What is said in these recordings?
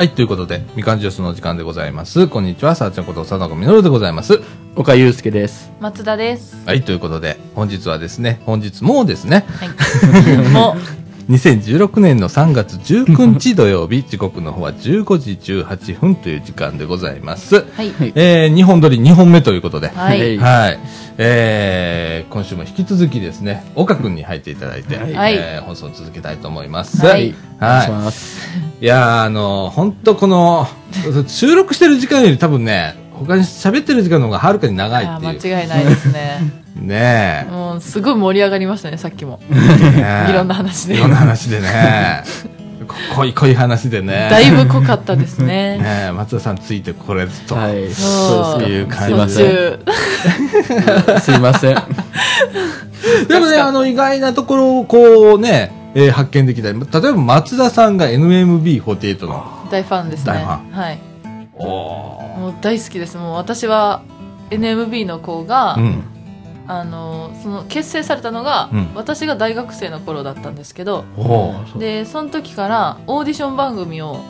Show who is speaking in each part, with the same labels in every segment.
Speaker 1: はい、ということで、みかんジュースの時間でございます。こんにちは、さあちゃんこと佐藤みのるでございます。
Speaker 2: 岡祐介です。
Speaker 3: 松田です。
Speaker 1: はい、ということで、本日はですね、本日もうですね、
Speaker 3: はい。も
Speaker 1: 2016年の3月19日土曜日、時刻の方は15時18分という時間でございます。
Speaker 3: う、はい。
Speaker 2: はい
Speaker 1: えー、2本撮り2本目ということで、
Speaker 3: はい。
Speaker 1: はい。えー、今週も引き続きですね、岡くんに入っていただいて、
Speaker 3: はい
Speaker 1: えー放送を続けたいと思います。
Speaker 3: はい
Speaker 2: お願いし
Speaker 1: はい。
Speaker 2: ます。
Speaker 1: いやー、あの、本当この、収録してる時間より多分ね、他に喋ってる時間の方がはるかに長い
Speaker 3: あ
Speaker 1: っていう。
Speaker 3: 間違いないですね。
Speaker 1: ね
Speaker 3: もう、すごい盛り上がりましたね、さっきも。いろんな話で
Speaker 1: いろんな話でね。こ濃い濃い話でね。
Speaker 3: だいぶ濃かったですね。
Speaker 1: ねえ、松田さんついてこれずと。
Speaker 2: はい。
Speaker 3: そう
Speaker 1: そういう感じ
Speaker 3: 途
Speaker 2: すいません。
Speaker 3: 中。
Speaker 2: すいません。
Speaker 1: でもね、あの、意外なところをこうね、えー発見できたり、例えば松田さんが NMB48 の、
Speaker 3: 大ファンですね。
Speaker 1: 大フ
Speaker 3: はい。
Speaker 1: お
Speaker 3: もう大好きです。もう私は NMB の子が、
Speaker 1: うん。
Speaker 3: あの、その結成されたのが、
Speaker 1: うん
Speaker 3: 私が大学生の頃だったんですけど、
Speaker 1: お
Speaker 3: で、その時からオーディション番組を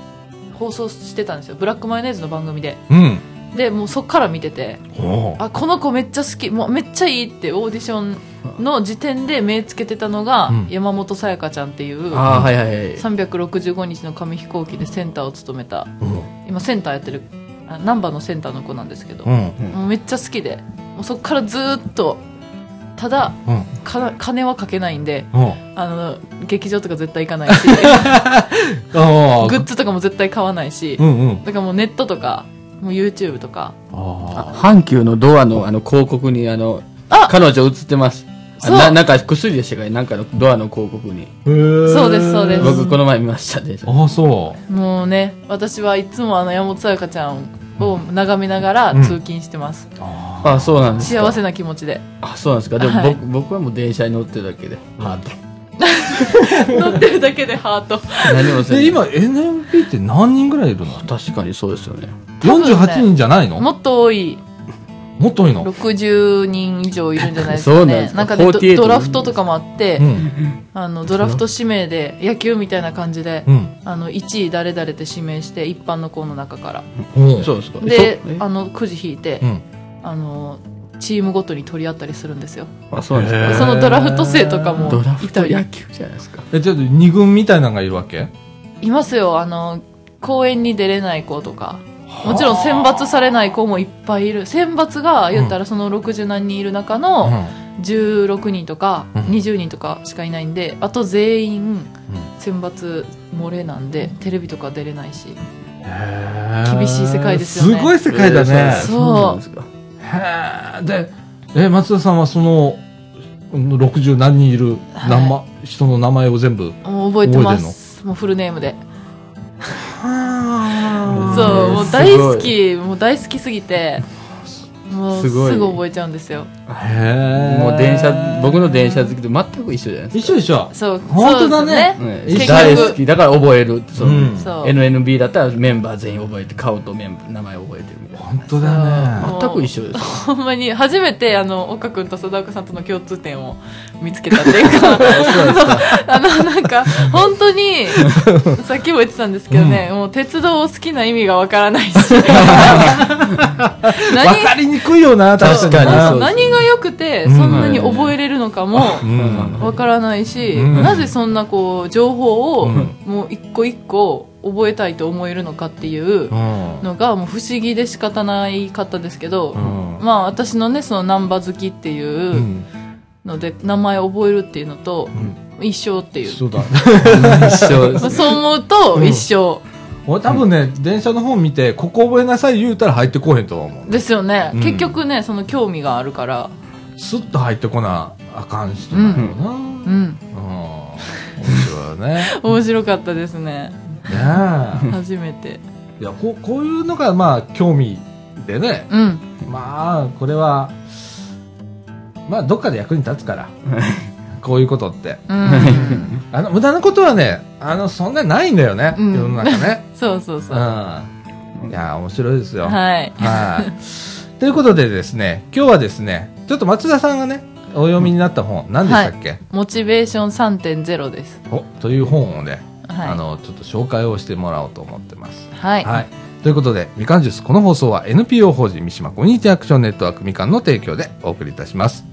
Speaker 3: 放送してたんですよ。ブラックマヨネーズの番組で。
Speaker 1: うん。
Speaker 3: で、もうそっから見てて、
Speaker 1: お
Speaker 3: あこの子めっちゃ好きもうめっちゃいいってオーディションの時点で目つけてたのが、
Speaker 1: うん
Speaker 3: 山本さやかちゃんっていう
Speaker 2: ああ、はいはいはい。
Speaker 3: 365日の紙飛行機でセンターを務めた
Speaker 1: うん。
Speaker 3: 今センターやってるあナンバーのセンターの子なんですけど、
Speaker 1: うん。
Speaker 3: もうめっちゃ好きでもうそっからずーっとただ
Speaker 1: うん。
Speaker 3: か金はかけないんで
Speaker 1: うん。
Speaker 3: あの劇場とか絶対行かないし
Speaker 1: あ
Speaker 3: グッズとかも絶対買わないし、
Speaker 1: うんうん。
Speaker 3: だからもうネットとかもう YouTube とか
Speaker 1: あ
Speaker 2: 阪急のドアのあの広告にあの、
Speaker 3: あ
Speaker 2: 彼女映ってます。あ
Speaker 3: そう
Speaker 2: ななんか薬でしたかね？なんかのドアの広告に。
Speaker 3: そうですそうです
Speaker 2: 僕この前見ましたで。
Speaker 1: ああ、そ
Speaker 3: もうね、私はいつもあの山本さやかちゃんを眺めながら
Speaker 1: うん
Speaker 3: 通勤してます。
Speaker 1: う。あ
Speaker 2: あそうなんですか。
Speaker 3: 幸せな気持ちで。
Speaker 2: あ、そうなんですか。でも
Speaker 3: はい
Speaker 2: 僕僕はもう電車に乗ってるだけで。ハート。
Speaker 3: 乗ってるだけでハート。
Speaker 2: 何もせん。
Speaker 1: 今 NMB って何人ぐらいいるの？
Speaker 2: 確かにそうですよね
Speaker 1: ?48 人じゃないの？
Speaker 3: もっと多い、
Speaker 1: もっと多いの
Speaker 3: ？60人以上いるんじゃないですかね。
Speaker 2: なんか？
Speaker 3: かねド、
Speaker 2: 48
Speaker 3: ドラフトとかもあって、
Speaker 1: うん。
Speaker 3: あの、ドラフト指名で、野球みたいな感じで、
Speaker 1: うん。
Speaker 3: あの、1位誰々って指名して、一般の子の中から。
Speaker 1: うん。
Speaker 2: そうですか。
Speaker 3: であの、くじ引いて
Speaker 1: う、ん。
Speaker 3: あの、チームごとに取り合ったりするんですよ。
Speaker 2: あ、そうなんですか。
Speaker 3: そのドラフト生とかも
Speaker 2: ドラフ
Speaker 3: いたり
Speaker 2: ト野球じゃないですか。
Speaker 1: え、ちょっと二軍みたいなのがいるわけ？
Speaker 3: いますよ、あの、公演に出れない子とか。もちろん選抜されない子もいっぱいいる。選抜が言ったらその60何人いる中の16人とか
Speaker 1: うん
Speaker 3: 20人とかしかいないんで、あと全員選抜漏れなんで、テレビとか出れないし。厳しい世界ですよね
Speaker 1: すごい世界だね。
Speaker 2: えー
Speaker 3: そう
Speaker 2: で
Speaker 1: え。松田さんはその、うん60何人いる名前、人の名前を全部。
Speaker 3: 覚えてます。もうフルネームで。
Speaker 1: は
Speaker 3: そう、もう
Speaker 2: す
Speaker 3: 大好き、もう大好きすぎて、もうす
Speaker 2: すごい
Speaker 3: ぐ覚えちゃうんですよ。
Speaker 1: へえ。
Speaker 2: もう電車、僕の電車好きと全く一緒じゃないです
Speaker 1: 一緒一緒。
Speaker 3: そう、
Speaker 1: 本当だね
Speaker 3: そうです
Speaker 2: か。
Speaker 3: 結局
Speaker 2: 大好き。だから覚える。そう
Speaker 1: うん
Speaker 3: そう
Speaker 2: NNB だったらメンバー全員覚えて、顔とメンバー、名前覚えてるみたい
Speaker 1: 本当だね。
Speaker 2: 全く一緒です。
Speaker 3: ほんまに初めてあの岡君と貞岡さんとの共通点を見つけたっていうか あのなんか本当にさっきも言ってたんですけどね、もう鉄道を好きな意味がわからないし
Speaker 1: わかりにくいよな、確かに。
Speaker 3: 何が良くてそんなに覚えれるのかも
Speaker 1: うん。
Speaker 3: わからないし、
Speaker 1: うん。
Speaker 3: なぜそんなこう情報を
Speaker 1: うん。
Speaker 3: もう一個一個覚えたいと思えるのかっていう
Speaker 1: うん。
Speaker 3: のがもう不思議で仕方ないかったですけど、
Speaker 1: うん。
Speaker 3: まあ私のねそのナンバ好きっていううん。ので名前を覚えるっていうのと
Speaker 1: うん。
Speaker 3: 一緒っていう、
Speaker 1: そうだ。
Speaker 3: そう思うと一緒
Speaker 1: 俺多分ね、電車の本見て、ここ覚えなさい言うたら入ってこへんと思う。
Speaker 3: ですよね、
Speaker 1: うん
Speaker 3: 結局ねその興味があるから
Speaker 1: スッと入ってこなあかん人なんよな。うん。
Speaker 3: うん
Speaker 1: 面白いよね。
Speaker 3: 面白かったですね
Speaker 1: ねえ。
Speaker 3: 初めて
Speaker 1: いや、こう、こういうのが、まあ、興味でね。
Speaker 3: うん
Speaker 1: まあ、これは、まあ、どっかで役に立つから。こういうことって。
Speaker 3: うん
Speaker 1: あの、無駄なことはね、あの、そんなないんだよね。
Speaker 3: うん
Speaker 1: 世の中ね。
Speaker 3: そうそう
Speaker 1: う
Speaker 3: そう、
Speaker 1: ん。いや、面白いですよ。
Speaker 3: はい
Speaker 1: はい。ということでですね、今日はですね、ちょっと松田さんがね、お読みになった本、何でしたっけ、
Speaker 3: モチベーション3.0です
Speaker 1: おという本をね、
Speaker 3: はい
Speaker 1: あのちょっと紹介をしてもらおうと思ってます。
Speaker 3: はい。
Speaker 1: はい。ということで、みかんジュース、この放送は NPO 法人三島コミュニティアクションネットワークみかんの提供でお送りいたします。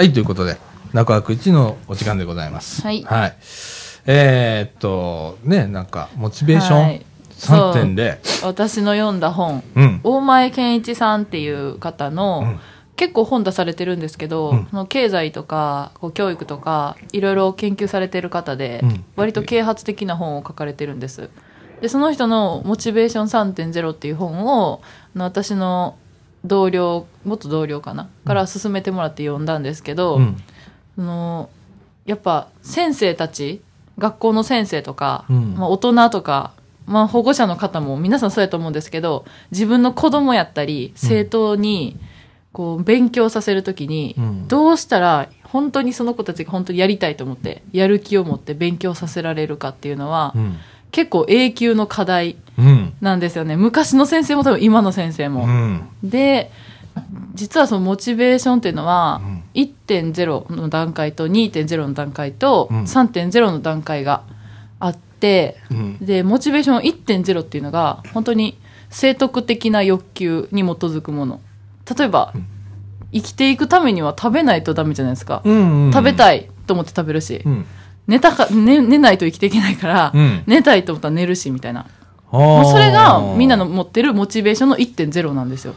Speaker 1: はい、ということで、中枠1のお時間でございます。
Speaker 3: はい。
Speaker 1: えーっと、ね、なんか、モチベーション？
Speaker 3: はい。
Speaker 1: 3.0。
Speaker 3: 私の読んだ本、
Speaker 1: うん。
Speaker 3: 大前健一さんっていう方の、
Speaker 1: うん。
Speaker 3: 結構本出されてるんですけど、
Speaker 1: うん。
Speaker 3: その経済とかこう教育とかいろいろ研究されてる方で、
Speaker 1: うん。
Speaker 3: 割と啓発的な本を書かれてるんです。でその人の「モチベーション3.0」っていう本を私の同僚元同僚かな？から勧めてもらって読んだんですけど、
Speaker 1: うん。
Speaker 3: そのやっぱ先生たち学校の先生とか、
Speaker 1: うん。
Speaker 3: まあ、大人とか、まあ、保護者の方も皆さんそうやと思うんですけど自分の子供やったり生徒にこう勉強させるときに、
Speaker 1: うん。
Speaker 3: どうしたら本当にその子たちが本当にやりたいと思ってやる気を持って勉強させられるかっていうのは、
Speaker 1: うん。
Speaker 3: 結構永久の課題
Speaker 1: うん。
Speaker 3: なんですよね昔の先生も多分今の先生も。
Speaker 1: うん。
Speaker 3: で実はそのモチベーションっていうのは、
Speaker 1: うん
Speaker 3: 1.0の段階と2.0の段階と
Speaker 1: うん
Speaker 3: 3.0の段階があって、
Speaker 1: うん。
Speaker 3: でモチベーション1.0っていうのが本当に正徳的な欲求に基づくもの例えば、
Speaker 1: うん
Speaker 3: 生きていくためには食べないとダメじゃないですか、
Speaker 1: うん。
Speaker 3: 食べ
Speaker 1: い。
Speaker 3: たいと思って食べるし、
Speaker 1: うん。
Speaker 3: 寝たか寝寝ないと生きていけないから、
Speaker 1: うん。
Speaker 3: 寝たいと思ったら寝るしみたいな。
Speaker 1: も
Speaker 3: もうそれがみんなの、持ってるモチベーションの1.0なんですよ。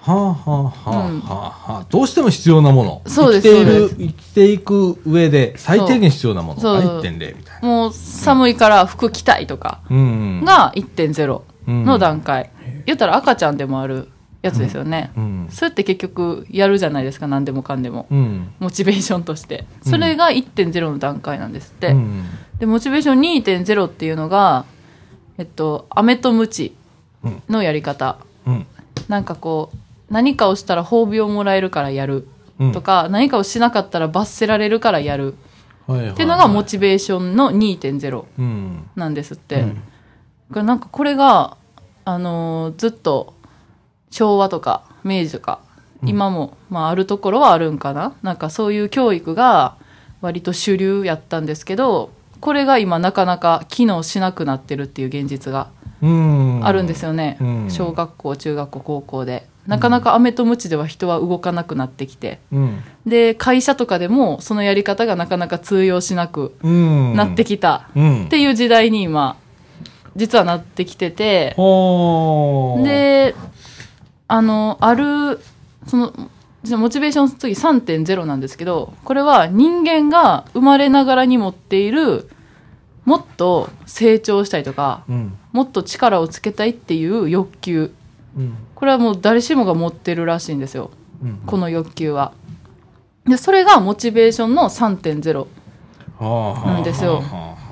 Speaker 1: はあはあはあ
Speaker 3: うん。
Speaker 1: はあはあ、どうしても必要なもの。
Speaker 3: そうです
Speaker 1: 生きている生きていく上で最低限必要なもの。が1.0みたいな。
Speaker 3: もう寒いから服着たいとか
Speaker 1: うん。
Speaker 3: が1.0の段階、言ったら赤ちゃんでもあるやつですよね、
Speaker 1: うん。
Speaker 3: それって結局やるじゃないですか何でもかんでも。
Speaker 1: うん。
Speaker 3: モチベーションとして。それが1.0の段階なんですって、
Speaker 1: うん。
Speaker 3: でモチベーション2.0っていうのがえっと飴とムチのやり方、
Speaker 1: うん。
Speaker 3: なんかこう何かをしたら褒美をもらえるからやる。
Speaker 1: うん。
Speaker 3: とか、何かをしなかったら罰せられるからやる。っていうのがモチベーションの2.0
Speaker 1: うん。
Speaker 3: なんですって、だからなんかこれが、あのーずっと昭和とか明治とか今も、まあ、あるところはあるんかな？なんかそういう教育が割と主流やったんですけどこれが今なかなか機能しなくなってるっていう現実が
Speaker 1: うん。
Speaker 3: あるんですよね、
Speaker 1: うん
Speaker 3: 小学校中学校高校でなかなか飴とムチでは人は動かなくなってきて
Speaker 1: うん。
Speaker 3: で会社とかでもそのやり方がなかなか通用しなく
Speaker 1: うん。
Speaker 3: なってきた
Speaker 1: うん。
Speaker 3: っていう時代に今実はなってきててであのあるそのモチベーションの次3.0なんですけどこれは人間が生まれながらに持っているもっと成長したいとか
Speaker 1: うん。
Speaker 3: もっと力をつけたいっていう欲求
Speaker 1: うん。
Speaker 3: これはもう誰しもが持ってるらしいんですよ
Speaker 1: うん。
Speaker 3: この欲求はでそれがモチベーションの3.0なんですよ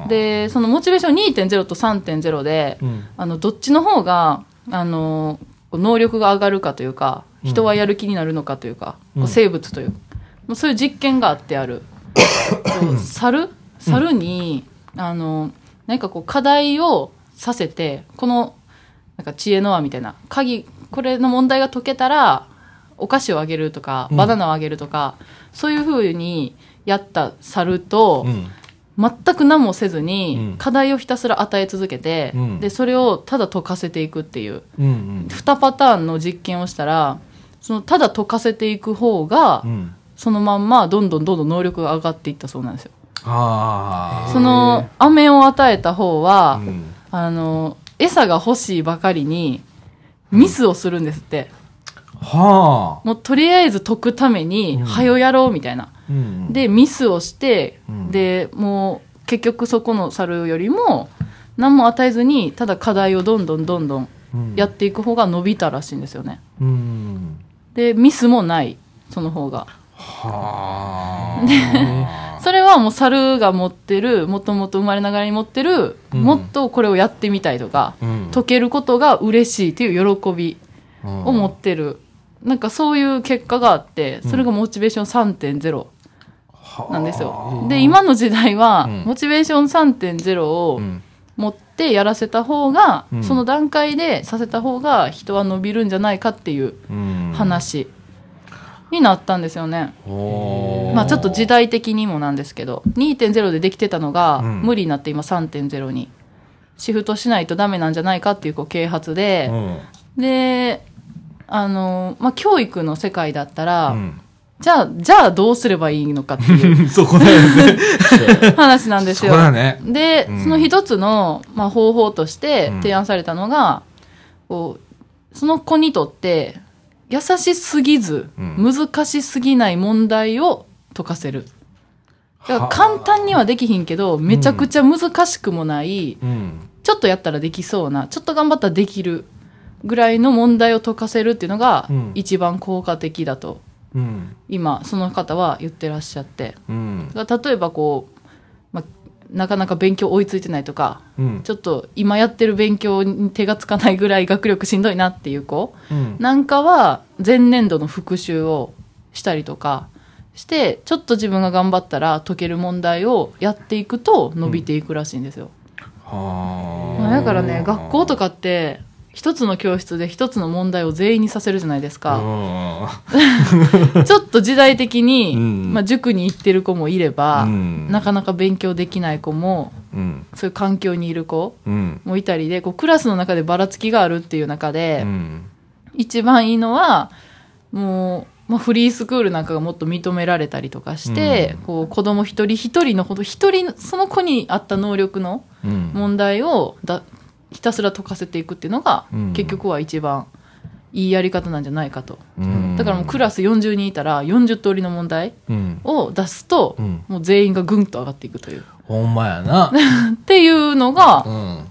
Speaker 3: でそのモチベーション2.0と3.0で
Speaker 1: うん。
Speaker 3: あのどっちの方があの能力が上がるかというか人はやる気になるのかというか、
Speaker 1: うん。
Speaker 3: 生物という。もうそういう実験があってある。猿？猿に、あの何かこう課題をさせてこのなんか知恵の輪みたいな鍵これの問題が解けたらお菓子をあげるとか
Speaker 1: うん。
Speaker 3: バナナをあげるとか、そういうふうにやった猿と、
Speaker 1: うん。
Speaker 3: 全く何もせずに、
Speaker 1: うん
Speaker 3: 課題をひたすら与え続けて、
Speaker 1: うん
Speaker 3: でそれをただ解かせていくっていう
Speaker 1: うん。
Speaker 3: 2パターンの実験をしたらそのただ解かせていく方が、
Speaker 1: うん。
Speaker 3: そのまんまどんどんどんどん能力が上がっていったそうなんですよ。その飴を与えた方は、
Speaker 1: うん。
Speaker 3: あの餌が欲しいばかりにミスをするんですって。
Speaker 1: はあ。
Speaker 3: もうとりあえず解くために、
Speaker 1: うん
Speaker 3: はよやろうみたいな。
Speaker 1: うん、
Speaker 3: で、ミスをして、
Speaker 1: うん
Speaker 3: で、もう結局そこの猿よりも、何も与えずに、ただ課題をどんどんどんどん
Speaker 1: うん
Speaker 3: やっていく方が伸びたらしいんですよね。
Speaker 1: うん。
Speaker 3: で、ミスもない、その方が。
Speaker 1: はあ。
Speaker 3: それはもう猿が持ってる、もともと生まれながらに持ってる、
Speaker 1: うん
Speaker 3: もっとこれをやってみたいとか、
Speaker 1: うん
Speaker 3: 解けることが嬉しいという喜び
Speaker 1: うん
Speaker 3: を持ってる。なんかそういう結果があって、それがモチベーション3.0なんですよ。で、今の時代は、
Speaker 1: うん。
Speaker 3: モチベーション3.0を
Speaker 1: うん。
Speaker 3: 持ってやらせた方が、
Speaker 1: うん。
Speaker 3: その段階でさせた方が人は伸びるんじゃないかっていう
Speaker 1: うん。
Speaker 3: 話になったんですよね。まあちょっと時代的にもなんですけど、2.0でできてたのが、
Speaker 1: うん。
Speaker 3: 無理になって今3.0にシフトしないとダメなんじゃないかっていうこう啓発で、で、あの、まあ教育の世界だったら、
Speaker 1: うん
Speaker 3: じゃあ、じゃあどうすればいいのかっていう
Speaker 1: うん そこだよね。
Speaker 3: 話なんです
Speaker 1: そ
Speaker 3: よ。
Speaker 1: こだね。
Speaker 3: で、
Speaker 1: うん
Speaker 3: その一つの、まあ、方法として
Speaker 1: うん
Speaker 3: 提案されたのが、こうその子にとって優しすぎず、
Speaker 1: うん
Speaker 3: 難しすぎない問題を解かせる。だから
Speaker 1: はあ
Speaker 3: 簡単にはできひんけど、めちゃくちゃ難しくもない、
Speaker 1: うん。
Speaker 3: ちょっとやったらできそうな、ちょっと頑張ったらできるぐらいの問題を解かせるっていうのが
Speaker 1: うん
Speaker 3: 一番効果的だと、
Speaker 1: うん。
Speaker 3: 今、その方は言ってらっしゃって。
Speaker 1: うん。
Speaker 3: 例えばこう、まあ、なかなか勉強追いついてないとか、
Speaker 1: うん。
Speaker 3: ちょっと今やってる勉強に手がつかないぐらい学力しんどいなっていう子
Speaker 1: うん。
Speaker 3: なんかは前年度の復習をしたりとかして、ちょっと自分が頑張ったら解ける問題をやっていくと伸びていくらしいんですよ。だからね、学校とかって一つの教室で一つの問題を全員にさせるじゃないです
Speaker 1: あ。
Speaker 3: か。ちょっと時代的に、
Speaker 1: うん
Speaker 3: まあ塾に行ってる子もいれば、
Speaker 1: うん
Speaker 3: なかなか勉強できない子も、
Speaker 1: うん。
Speaker 3: そういう環境にいる子
Speaker 1: うん。
Speaker 3: もいたりで、こうクラスの中でばらつきがあるっていう中で、
Speaker 1: うん。
Speaker 3: 一番いいのは、もう、まあ、フリースクールなんかがもっと認められたりとかして、
Speaker 1: うん
Speaker 3: こう子供一人一人のほど、一人、その子に合った能力の
Speaker 1: うん。
Speaker 3: 問題をだひたすら解かせていくっていうのが、
Speaker 1: うん
Speaker 3: 結局は一番いいやり方なんじゃないかと。
Speaker 1: うん
Speaker 3: だからもうクラス40人いたら40通りの問題
Speaker 1: うん。
Speaker 3: を出すと、
Speaker 1: うん
Speaker 3: もう全員がぐんと上がっていくという。
Speaker 1: ほんまやな。
Speaker 3: っていうのが
Speaker 1: うん。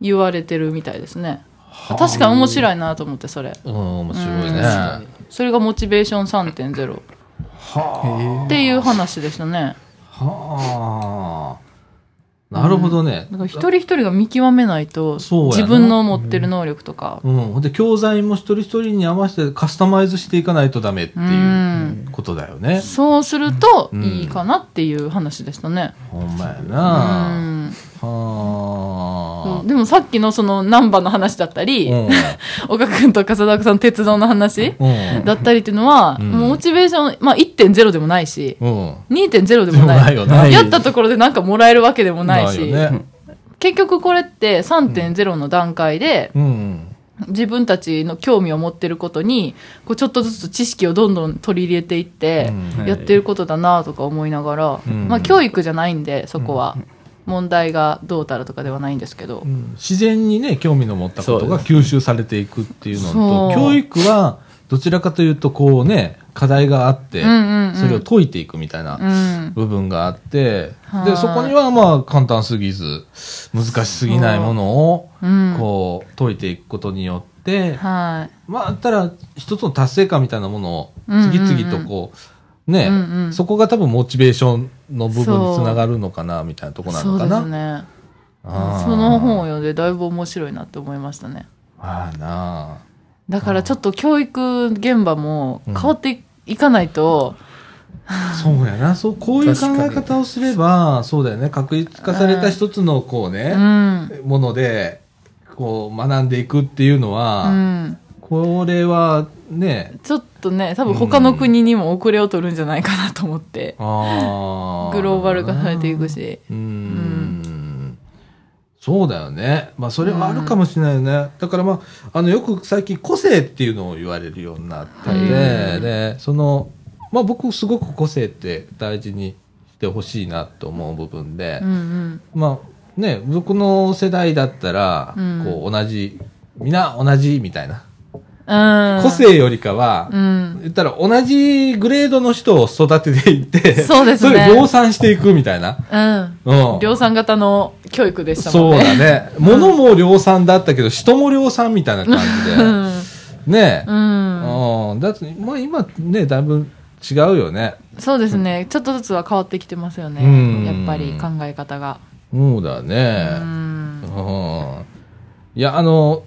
Speaker 3: 言われてるみたいですね。確かに面白いなと思って、それ。
Speaker 1: うん、面白いね。
Speaker 3: それがモチベーション3.0
Speaker 1: あ。
Speaker 3: っていう話でしたね。
Speaker 1: はあ。なるほどね。
Speaker 3: だから一人一人が見極めないと、自分の持ってる能力とか、
Speaker 1: うん。で、教材も一人一人に合わせてカスタマイズしていかないとダメって
Speaker 3: う
Speaker 1: いうんことだよね。
Speaker 3: そうすると
Speaker 1: うん
Speaker 3: いいかなっていう話でしたね。
Speaker 1: ほんまや
Speaker 3: う
Speaker 1: な。
Speaker 3: ん
Speaker 1: はあ。
Speaker 3: でもさっきのそのナンバの話だったり、
Speaker 1: うん。
Speaker 3: 岡君と笠田さんの鉄道の話
Speaker 1: うん。
Speaker 3: だったりっていうのは、モチベーション、まあ1.0でもないし、
Speaker 1: うん。
Speaker 3: 2.0でもない。
Speaker 1: ない。
Speaker 3: やったところでなんかもらえるわけでもないし、
Speaker 1: よね。
Speaker 3: 結局これって3.0の段階で、
Speaker 1: うん。
Speaker 3: 自分たちの興味を持ってることにこうちょっとずつ知識をどんどん取り入れていって
Speaker 1: うん
Speaker 3: やってることだなとか思いながら、
Speaker 1: うん
Speaker 3: まあ教育じゃないんでそこは問題がどうたらとかではないんですけど、
Speaker 1: 自然にね、興味の持ったことが吸収されていくっていうのと、教育はどちらかというと、こうね、課題があって
Speaker 3: うんうんうん、
Speaker 1: それを解いていくみたいな
Speaker 3: うん。
Speaker 1: 部分があって、
Speaker 3: はい。
Speaker 1: で、そこにはまあ簡単すぎず、難しすぎないものを、
Speaker 3: うん。
Speaker 1: こう、解いていくことによって、
Speaker 3: はい。
Speaker 1: まあ、たら一つの達成感みたいなものを
Speaker 3: うんうんうん。
Speaker 1: 次々とこう、ね、
Speaker 3: うんうん。
Speaker 1: そこが多分モチベーションの部分につながるのかな、みたいなとこな
Speaker 3: そうで
Speaker 1: のかな。
Speaker 3: すね。
Speaker 1: あー
Speaker 3: その本を読んでだいぶ面白いなって思いましたね。
Speaker 1: まあな
Speaker 3: だからちょっと教育現場も変わっていかないと、
Speaker 1: あそうやな。そう、こういう考え方をすれば、そうだよね。確立化された一つのこう
Speaker 3: う
Speaker 1: ね、
Speaker 3: ん。
Speaker 1: もので、こう学んでいくっていうのは、
Speaker 3: うん
Speaker 1: これはね、
Speaker 3: ちょっとね、多分他の国にも遅れを取るんじゃないかなと思って、
Speaker 1: あー
Speaker 3: グローバル化されていくし。
Speaker 1: うーんそうだよね。まあ、それはあるかもしれないよね。だからまあ、あの、よく最近個性っていうのを言われるようになってて、
Speaker 3: はい
Speaker 1: で、その、まあ僕すごく個性って大事にしてほしいなと思う部分で、
Speaker 3: うんうん。
Speaker 1: まあね、僕の世代だったら、
Speaker 3: うん
Speaker 1: こう同じ、皆同じみたいな。
Speaker 3: うん。
Speaker 1: 個性よりかは、
Speaker 3: うん。
Speaker 1: 言ったら同じグレードの人を育てていって、
Speaker 3: そうですね
Speaker 1: れを量産していくみたいな。
Speaker 3: うん。
Speaker 1: うん。
Speaker 3: 量産型の教育でしたも
Speaker 1: そうん
Speaker 3: ね。
Speaker 1: だね。物も量産だったけど、人も量産みたいな感
Speaker 3: うん。
Speaker 1: じで。ねえ。
Speaker 3: うん。
Speaker 1: うん。だって、まあ今ね、だいぶ違うよね。
Speaker 3: そうですね。ちょっとずつは変わってきてますよね。
Speaker 1: うん
Speaker 3: やっぱり考え方が。
Speaker 1: そうだ
Speaker 3: う
Speaker 1: ね。
Speaker 3: ん。
Speaker 1: うん。いや、あの、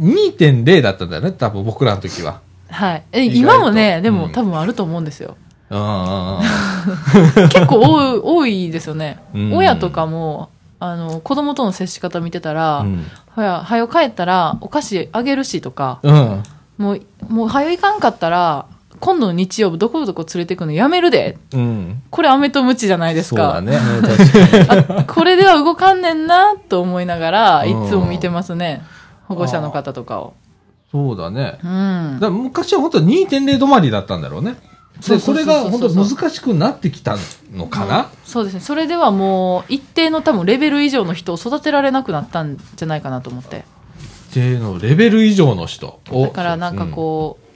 Speaker 1: 2.0だったんだよね、多分僕らの時は。
Speaker 3: はい。え、今もね、でも、
Speaker 1: うん
Speaker 3: 多分あると思うんですよ。結構多い、多いですよね。
Speaker 1: うん
Speaker 3: 親とかも、あの、子供との接し方見てたら、
Speaker 1: うん。
Speaker 3: はや、はよ帰ったらお菓子あげるしとか、
Speaker 1: うん。
Speaker 3: もう、もうはよ行かんかったら、今度の日曜日どこどこ連れてくのやめるで。
Speaker 1: うん。
Speaker 3: これ飴とムチじゃないですか。
Speaker 1: そうだね。
Speaker 3: あこれでは動かんねんなと思いながら、
Speaker 1: うん
Speaker 3: いつも見てますね。保護者の方とかを。
Speaker 1: そうだね。
Speaker 3: うん
Speaker 1: だ。昔は本当2.0止まりだったんだろうね。で、それが本当難しくなってきたのかな？
Speaker 3: そうですね。それではもう、一定の多分レベル以上の人を育てられなくなったんじゃないかなと思って。
Speaker 1: っていうのレベル以上の人を。
Speaker 3: だからなんかこう、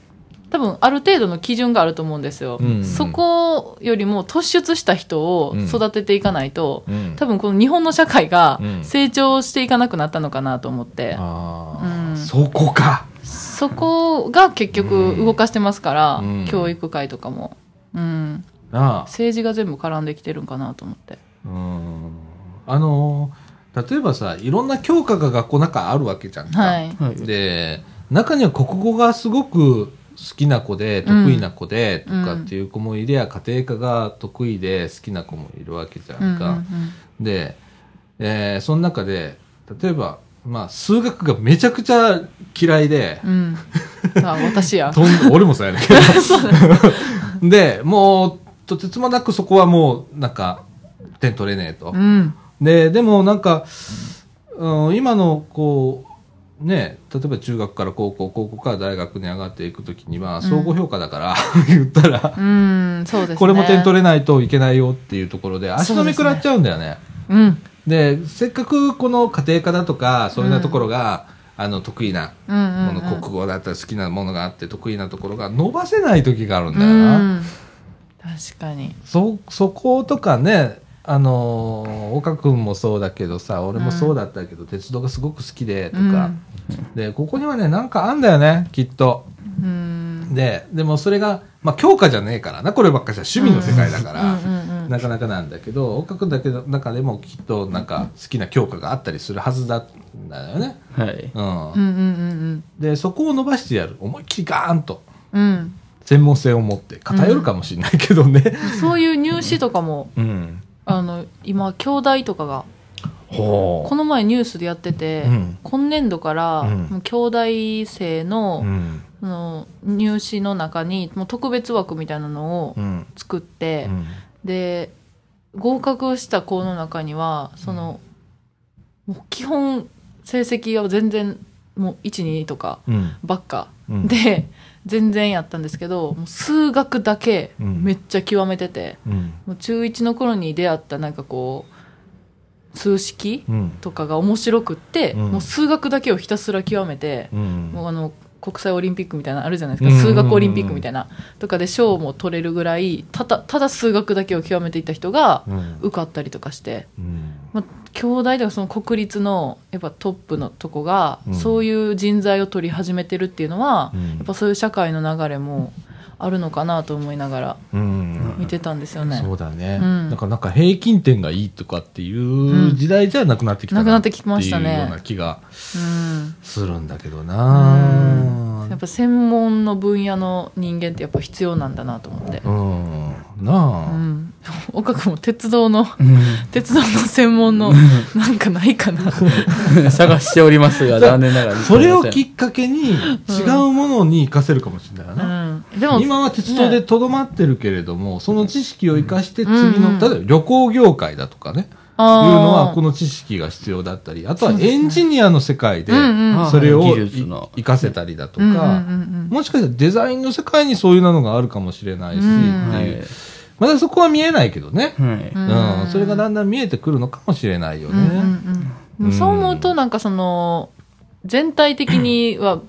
Speaker 3: 多分ある程度の基準があると思うんですよ。
Speaker 1: うんうん
Speaker 3: そこよりも突出した人を育てていかないと、
Speaker 1: うん、うん
Speaker 3: 多分この日本の社会が
Speaker 1: うん
Speaker 3: 成長していかなくなったのかなと思って、
Speaker 1: ああ、
Speaker 3: うん
Speaker 1: そこか。
Speaker 3: そこが結局動かしてますから、
Speaker 1: うん
Speaker 3: 教育界とかも。うん。政治が全部絡んできてるんかなと思って。
Speaker 1: うん。あのー、例えばさ、いろんな教科が学校の中あるわけじゃんか。
Speaker 3: はい。
Speaker 2: はい。
Speaker 1: で、中には国語がすごく好きな子で、得意な子で、とかっていう子もいりゃ、家庭科が得意で好きな子もいるわけじゃ
Speaker 3: うん
Speaker 1: か。で、えーその中で、例えば、まあ、数学がめちゃくちゃ嫌いで、
Speaker 3: うん。うん。あ、私や。
Speaker 1: とん俺もそうやねんけど。で、もう、とてつもなくそこはもう、なんか、点取れねえと
Speaker 3: う。ん。
Speaker 1: で、でもなんか、うん、今の、こう、ね、例えば中学から高校、高校から大学に上がっていくときには、総合評価だから、言ったら、
Speaker 3: うん、そうですね。
Speaker 1: これも点取
Speaker 3: れ。
Speaker 1: れないといけないよっていうところで、足止め食らっちゃうんだよね。
Speaker 3: うん。
Speaker 1: で、せっかくこの家庭科だとか、そういうなところが、あの、得意な
Speaker 3: うんうん、うん。
Speaker 1: もの、国語だったら好きなものがあって、得意なところが伸ばせない時があるんだ
Speaker 3: う
Speaker 1: よな。
Speaker 3: ん。確かに。
Speaker 1: そ、そことかね、あのー、岡君もそうだけどさ、俺もそうだったけど、鉄道がすごく好きで、とか、で、ここにはね、なんかあんだよね、きっと。
Speaker 3: うん。
Speaker 1: で、でもそれが、まあ、教科じゃねえからな、こればっかりは趣味の世界だから、
Speaker 3: うんうんうんうん
Speaker 1: なかなかなんだけど、岡君だけの中でもきっとなんか好きな教科があったりするはずだんだよね。
Speaker 2: はい。
Speaker 1: うん。
Speaker 3: うんうんうん
Speaker 1: で、そこを伸ばしてやる。思いっきりガーンと。
Speaker 3: うん。うん。
Speaker 1: 専門性を持って偏るかもしれないけどね。
Speaker 3: そういう入試とかも、
Speaker 1: うん。
Speaker 3: あの、今、兄弟とかが、
Speaker 1: ほ
Speaker 3: この前ニュースでやってて、
Speaker 1: うん
Speaker 3: 今年度から、
Speaker 1: うん
Speaker 3: 兄弟生の,、
Speaker 1: うん。
Speaker 3: その入試の中にもう特別枠みたいなのを
Speaker 1: うん。
Speaker 3: 作って、
Speaker 1: うん
Speaker 3: で合格した子の中にはその、もう基本成績は全然もう12とか
Speaker 1: うん。
Speaker 3: ばっか、
Speaker 1: うん
Speaker 3: で全然やったんですけどもう数学だけ
Speaker 1: うん
Speaker 3: めっちゃ極めてて、
Speaker 1: うん。
Speaker 3: もう中1の頃に出会ったなんかこう数式
Speaker 1: うん。
Speaker 3: とかが面白くって、
Speaker 1: うん
Speaker 3: もう数学だけをひたすら極めて、
Speaker 1: うん。
Speaker 3: もうあの国際オリンピックみたいなのあるじゃないですか、数学オリンピックみたいなとかで賞も取れるぐらいただただ数学だけを極めていった人が
Speaker 1: うん。
Speaker 3: 受かったりとかして、
Speaker 1: うん。
Speaker 3: まあ、兄弟とかその国立のやっぱトップのとこが、
Speaker 1: うん
Speaker 3: そういう人材を取り始めてるっていうのは、
Speaker 1: うん
Speaker 3: やっぱそういう社会の流れもあるのかなと思いながら
Speaker 1: うん。
Speaker 3: 見てたんですよね。
Speaker 1: そうだね。
Speaker 3: うん
Speaker 1: だからなんか平均点がいいとかっていう時代じゃなくなってきた
Speaker 3: なくなってきましたね
Speaker 1: っていうような気が
Speaker 3: うん
Speaker 1: するんだけどな
Speaker 3: やっぱ専門の分野の人間ってやっぱ必要なんだなと思って。
Speaker 1: うん。な
Speaker 3: う
Speaker 1: あ。
Speaker 3: ん。岡君も鉄道の、
Speaker 2: うん
Speaker 3: 鉄道の専門の、なんかないかな。
Speaker 2: 探しておりますが、残念ながら。
Speaker 1: それをきっかけに違うものに活かせるかもしれないうな。
Speaker 3: ん。でも、
Speaker 1: 今は鉄道でとどまってるけれども、その知識を生かして次の、
Speaker 3: うん
Speaker 1: 例えば旅行業界だとかね、いうのはこの知識が必要だったり、あとはエンジニアの世界でそれを
Speaker 2: 技
Speaker 1: い
Speaker 2: 術の。
Speaker 1: 活かせたりだとか、
Speaker 3: うん
Speaker 1: もしかしたらデザインの世界にそういうのがあるかもしれないし。まだそこは見えないけどね。
Speaker 2: はい。
Speaker 3: うん。
Speaker 1: うん、それがだんだん見えてくるのかもしれないよ
Speaker 3: うんうん
Speaker 1: ね。
Speaker 3: うん。そう思うと、なんかその、全体的には、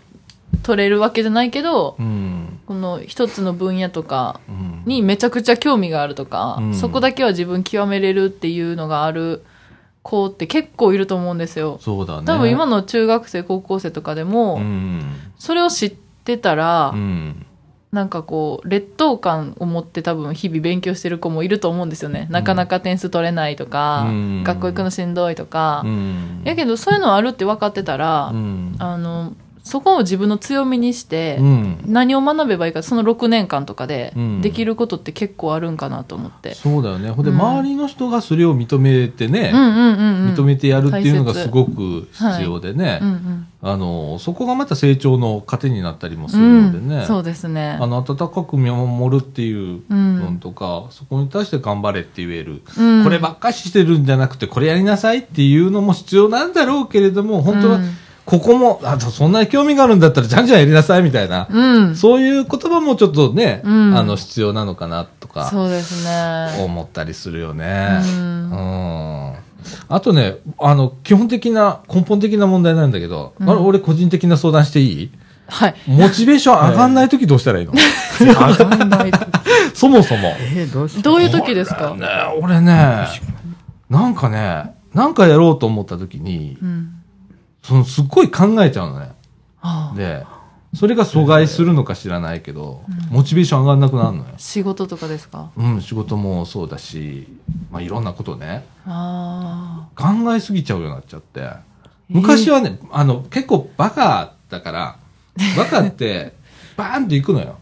Speaker 3: 取れるわけじゃないけど、
Speaker 1: うん
Speaker 3: この一つの分野とか
Speaker 1: うん。
Speaker 3: にめちゃくちゃ興味があるとか、
Speaker 1: うん。
Speaker 3: そこだけは自分極めれるっていうのがある子って結構いると思うんですよ。
Speaker 1: そうだね。
Speaker 3: 多分今の中学生、高校生とかでも、
Speaker 1: うん。
Speaker 3: それを知ってたら、
Speaker 1: うん。
Speaker 3: なんかこう、劣等感を持って多分日々勉強してる子もいると思うんですよね。なかなか点数取れないとか、
Speaker 1: うん。
Speaker 3: 学校行くのしんどいとか。
Speaker 1: うん。
Speaker 3: やけど、そういうのあるって分かってたら、
Speaker 1: うん。
Speaker 3: あの、そこを自分の強みにして、
Speaker 1: うん。
Speaker 3: 何を学べばいいか、その6年間とかで
Speaker 1: うん。
Speaker 3: できることって結構あるんかなと思って。
Speaker 1: そうだよね。ほんで
Speaker 3: うん。
Speaker 1: 周りの人がそれを認めてね、
Speaker 3: うんうんうんうん。
Speaker 1: 認めてやるっていうのがすごく必要でね、
Speaker 3: うんうん。
Speaker 1: あのそこがまた成長の糧になったりもす
Speaker 3: う
Speaker 1: るのでね、
Speaker 3: ん、そうですね。
Speaker 1: あの温かく見守るっていう
Speaker 3: うん
Speaker 1: のとか、そこに対して頑張れって言える、
Speaker 3: うん。
Speaker 1: こればっかししてるんじゃなくてこれやりなさいっていうのも必要なんだろうけれども本当は
Speaker 3: うん
Speaker 1: ここも、あそんなに興味があるんだったらじゃんじゃんやりなさいみたいな、
Speaker 3: うん。
Speaker 1: そういう言葉もちょっとね、
Speaker 3: うん
Speaker 1: あの必要なのかなとか
Speaker 3: そうですね。
Speaker 1: 思ったりするよね。
Speaker 3: う
Speaker 1: うんんあとね、あの、基本的な、根本的な問題なんだけど、
Speaker 3: うん
Speaker 1: あれ俺個人的な相談していい？
Speaker 3: はい。
Speaker 1: モチベーション上がんないときどうしたらいいの、
Speaker 2: 上がんない。
Speaker 1: そもそも。
Speaker 2: えー、どうし
Speaker 3: どういう時ですか？
Speaker 1: ね、俺ね、なんかね、なんかやろうと思ったときに、
Speaker 3: うん。
Speaker 1: そのすっごい考えちゃうのね。で、それが阻害するのか知らないけど、モチベーション上がんなくなるのよ。
Speaker 3: 仕事とかですか？
Speaker 1: うん、仕事もそうだし、まあいろんなことね、
Speaker 3: あ
Speaker 1: 考えすぎちゃうようになっちゃって。昔はね、あの、結構バカだから、バカって、バーンと行くのよ。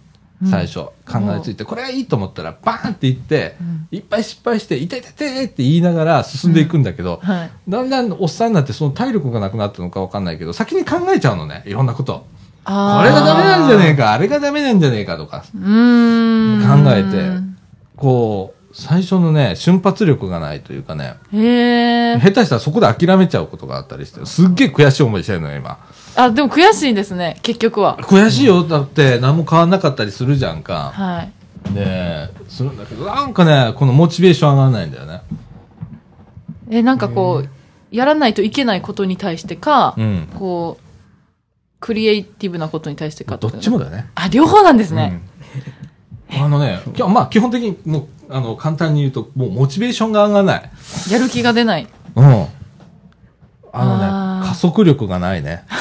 Speaker 1: 最初、考えついて、これがいいと思ったら、バーンって行って、
Speaker 3: うん
Speaker 1: いっぱい失敗して、痛い痛い痛いって言いながら進んでいくんだけど。だんだんおっさんになってその体力がなくなったのかわかんないけど、先に考えちゃうのね、いろんなこと。
Speaker 3: あ
Speaker 1: これがダメなんじゃねえ
Speaker 3: か。
Speaker 1: か、あれがダメなんじゃねえかとか。考えてこう、最初のね、瞬発力がないというかね。下手したらそこで諦めちゃうことがあったりして、すっげえ悔しい思いしてるのよ、今。
Speaker 3: あ、でも悔しいですね、結局は。
Speaker 1: 悔しいよ、だって何も変わんなかったりするじゃんか。
Speaker 3: はい。
Speaker 1: ねえ、するんだけど、なんかね、このモチベーション上がらないんだよね。
Speaker 3: え、なんかこう、やらないといけないことに対してか、
Speaker 1: うん。
Speaker 3: こう、クリエイティブなことに対してか
Speaker 1: どっちもだよね。
Speaker 3: あ、両方なんですね。
Speaker 1: うん。あのね、きょまあ基本的にもう、あの、簡単に言うと、もうモチベーションが上がらない。
Speaker 3: やる気が出ない。
Speaker 1: うん。あのね加速力がないね。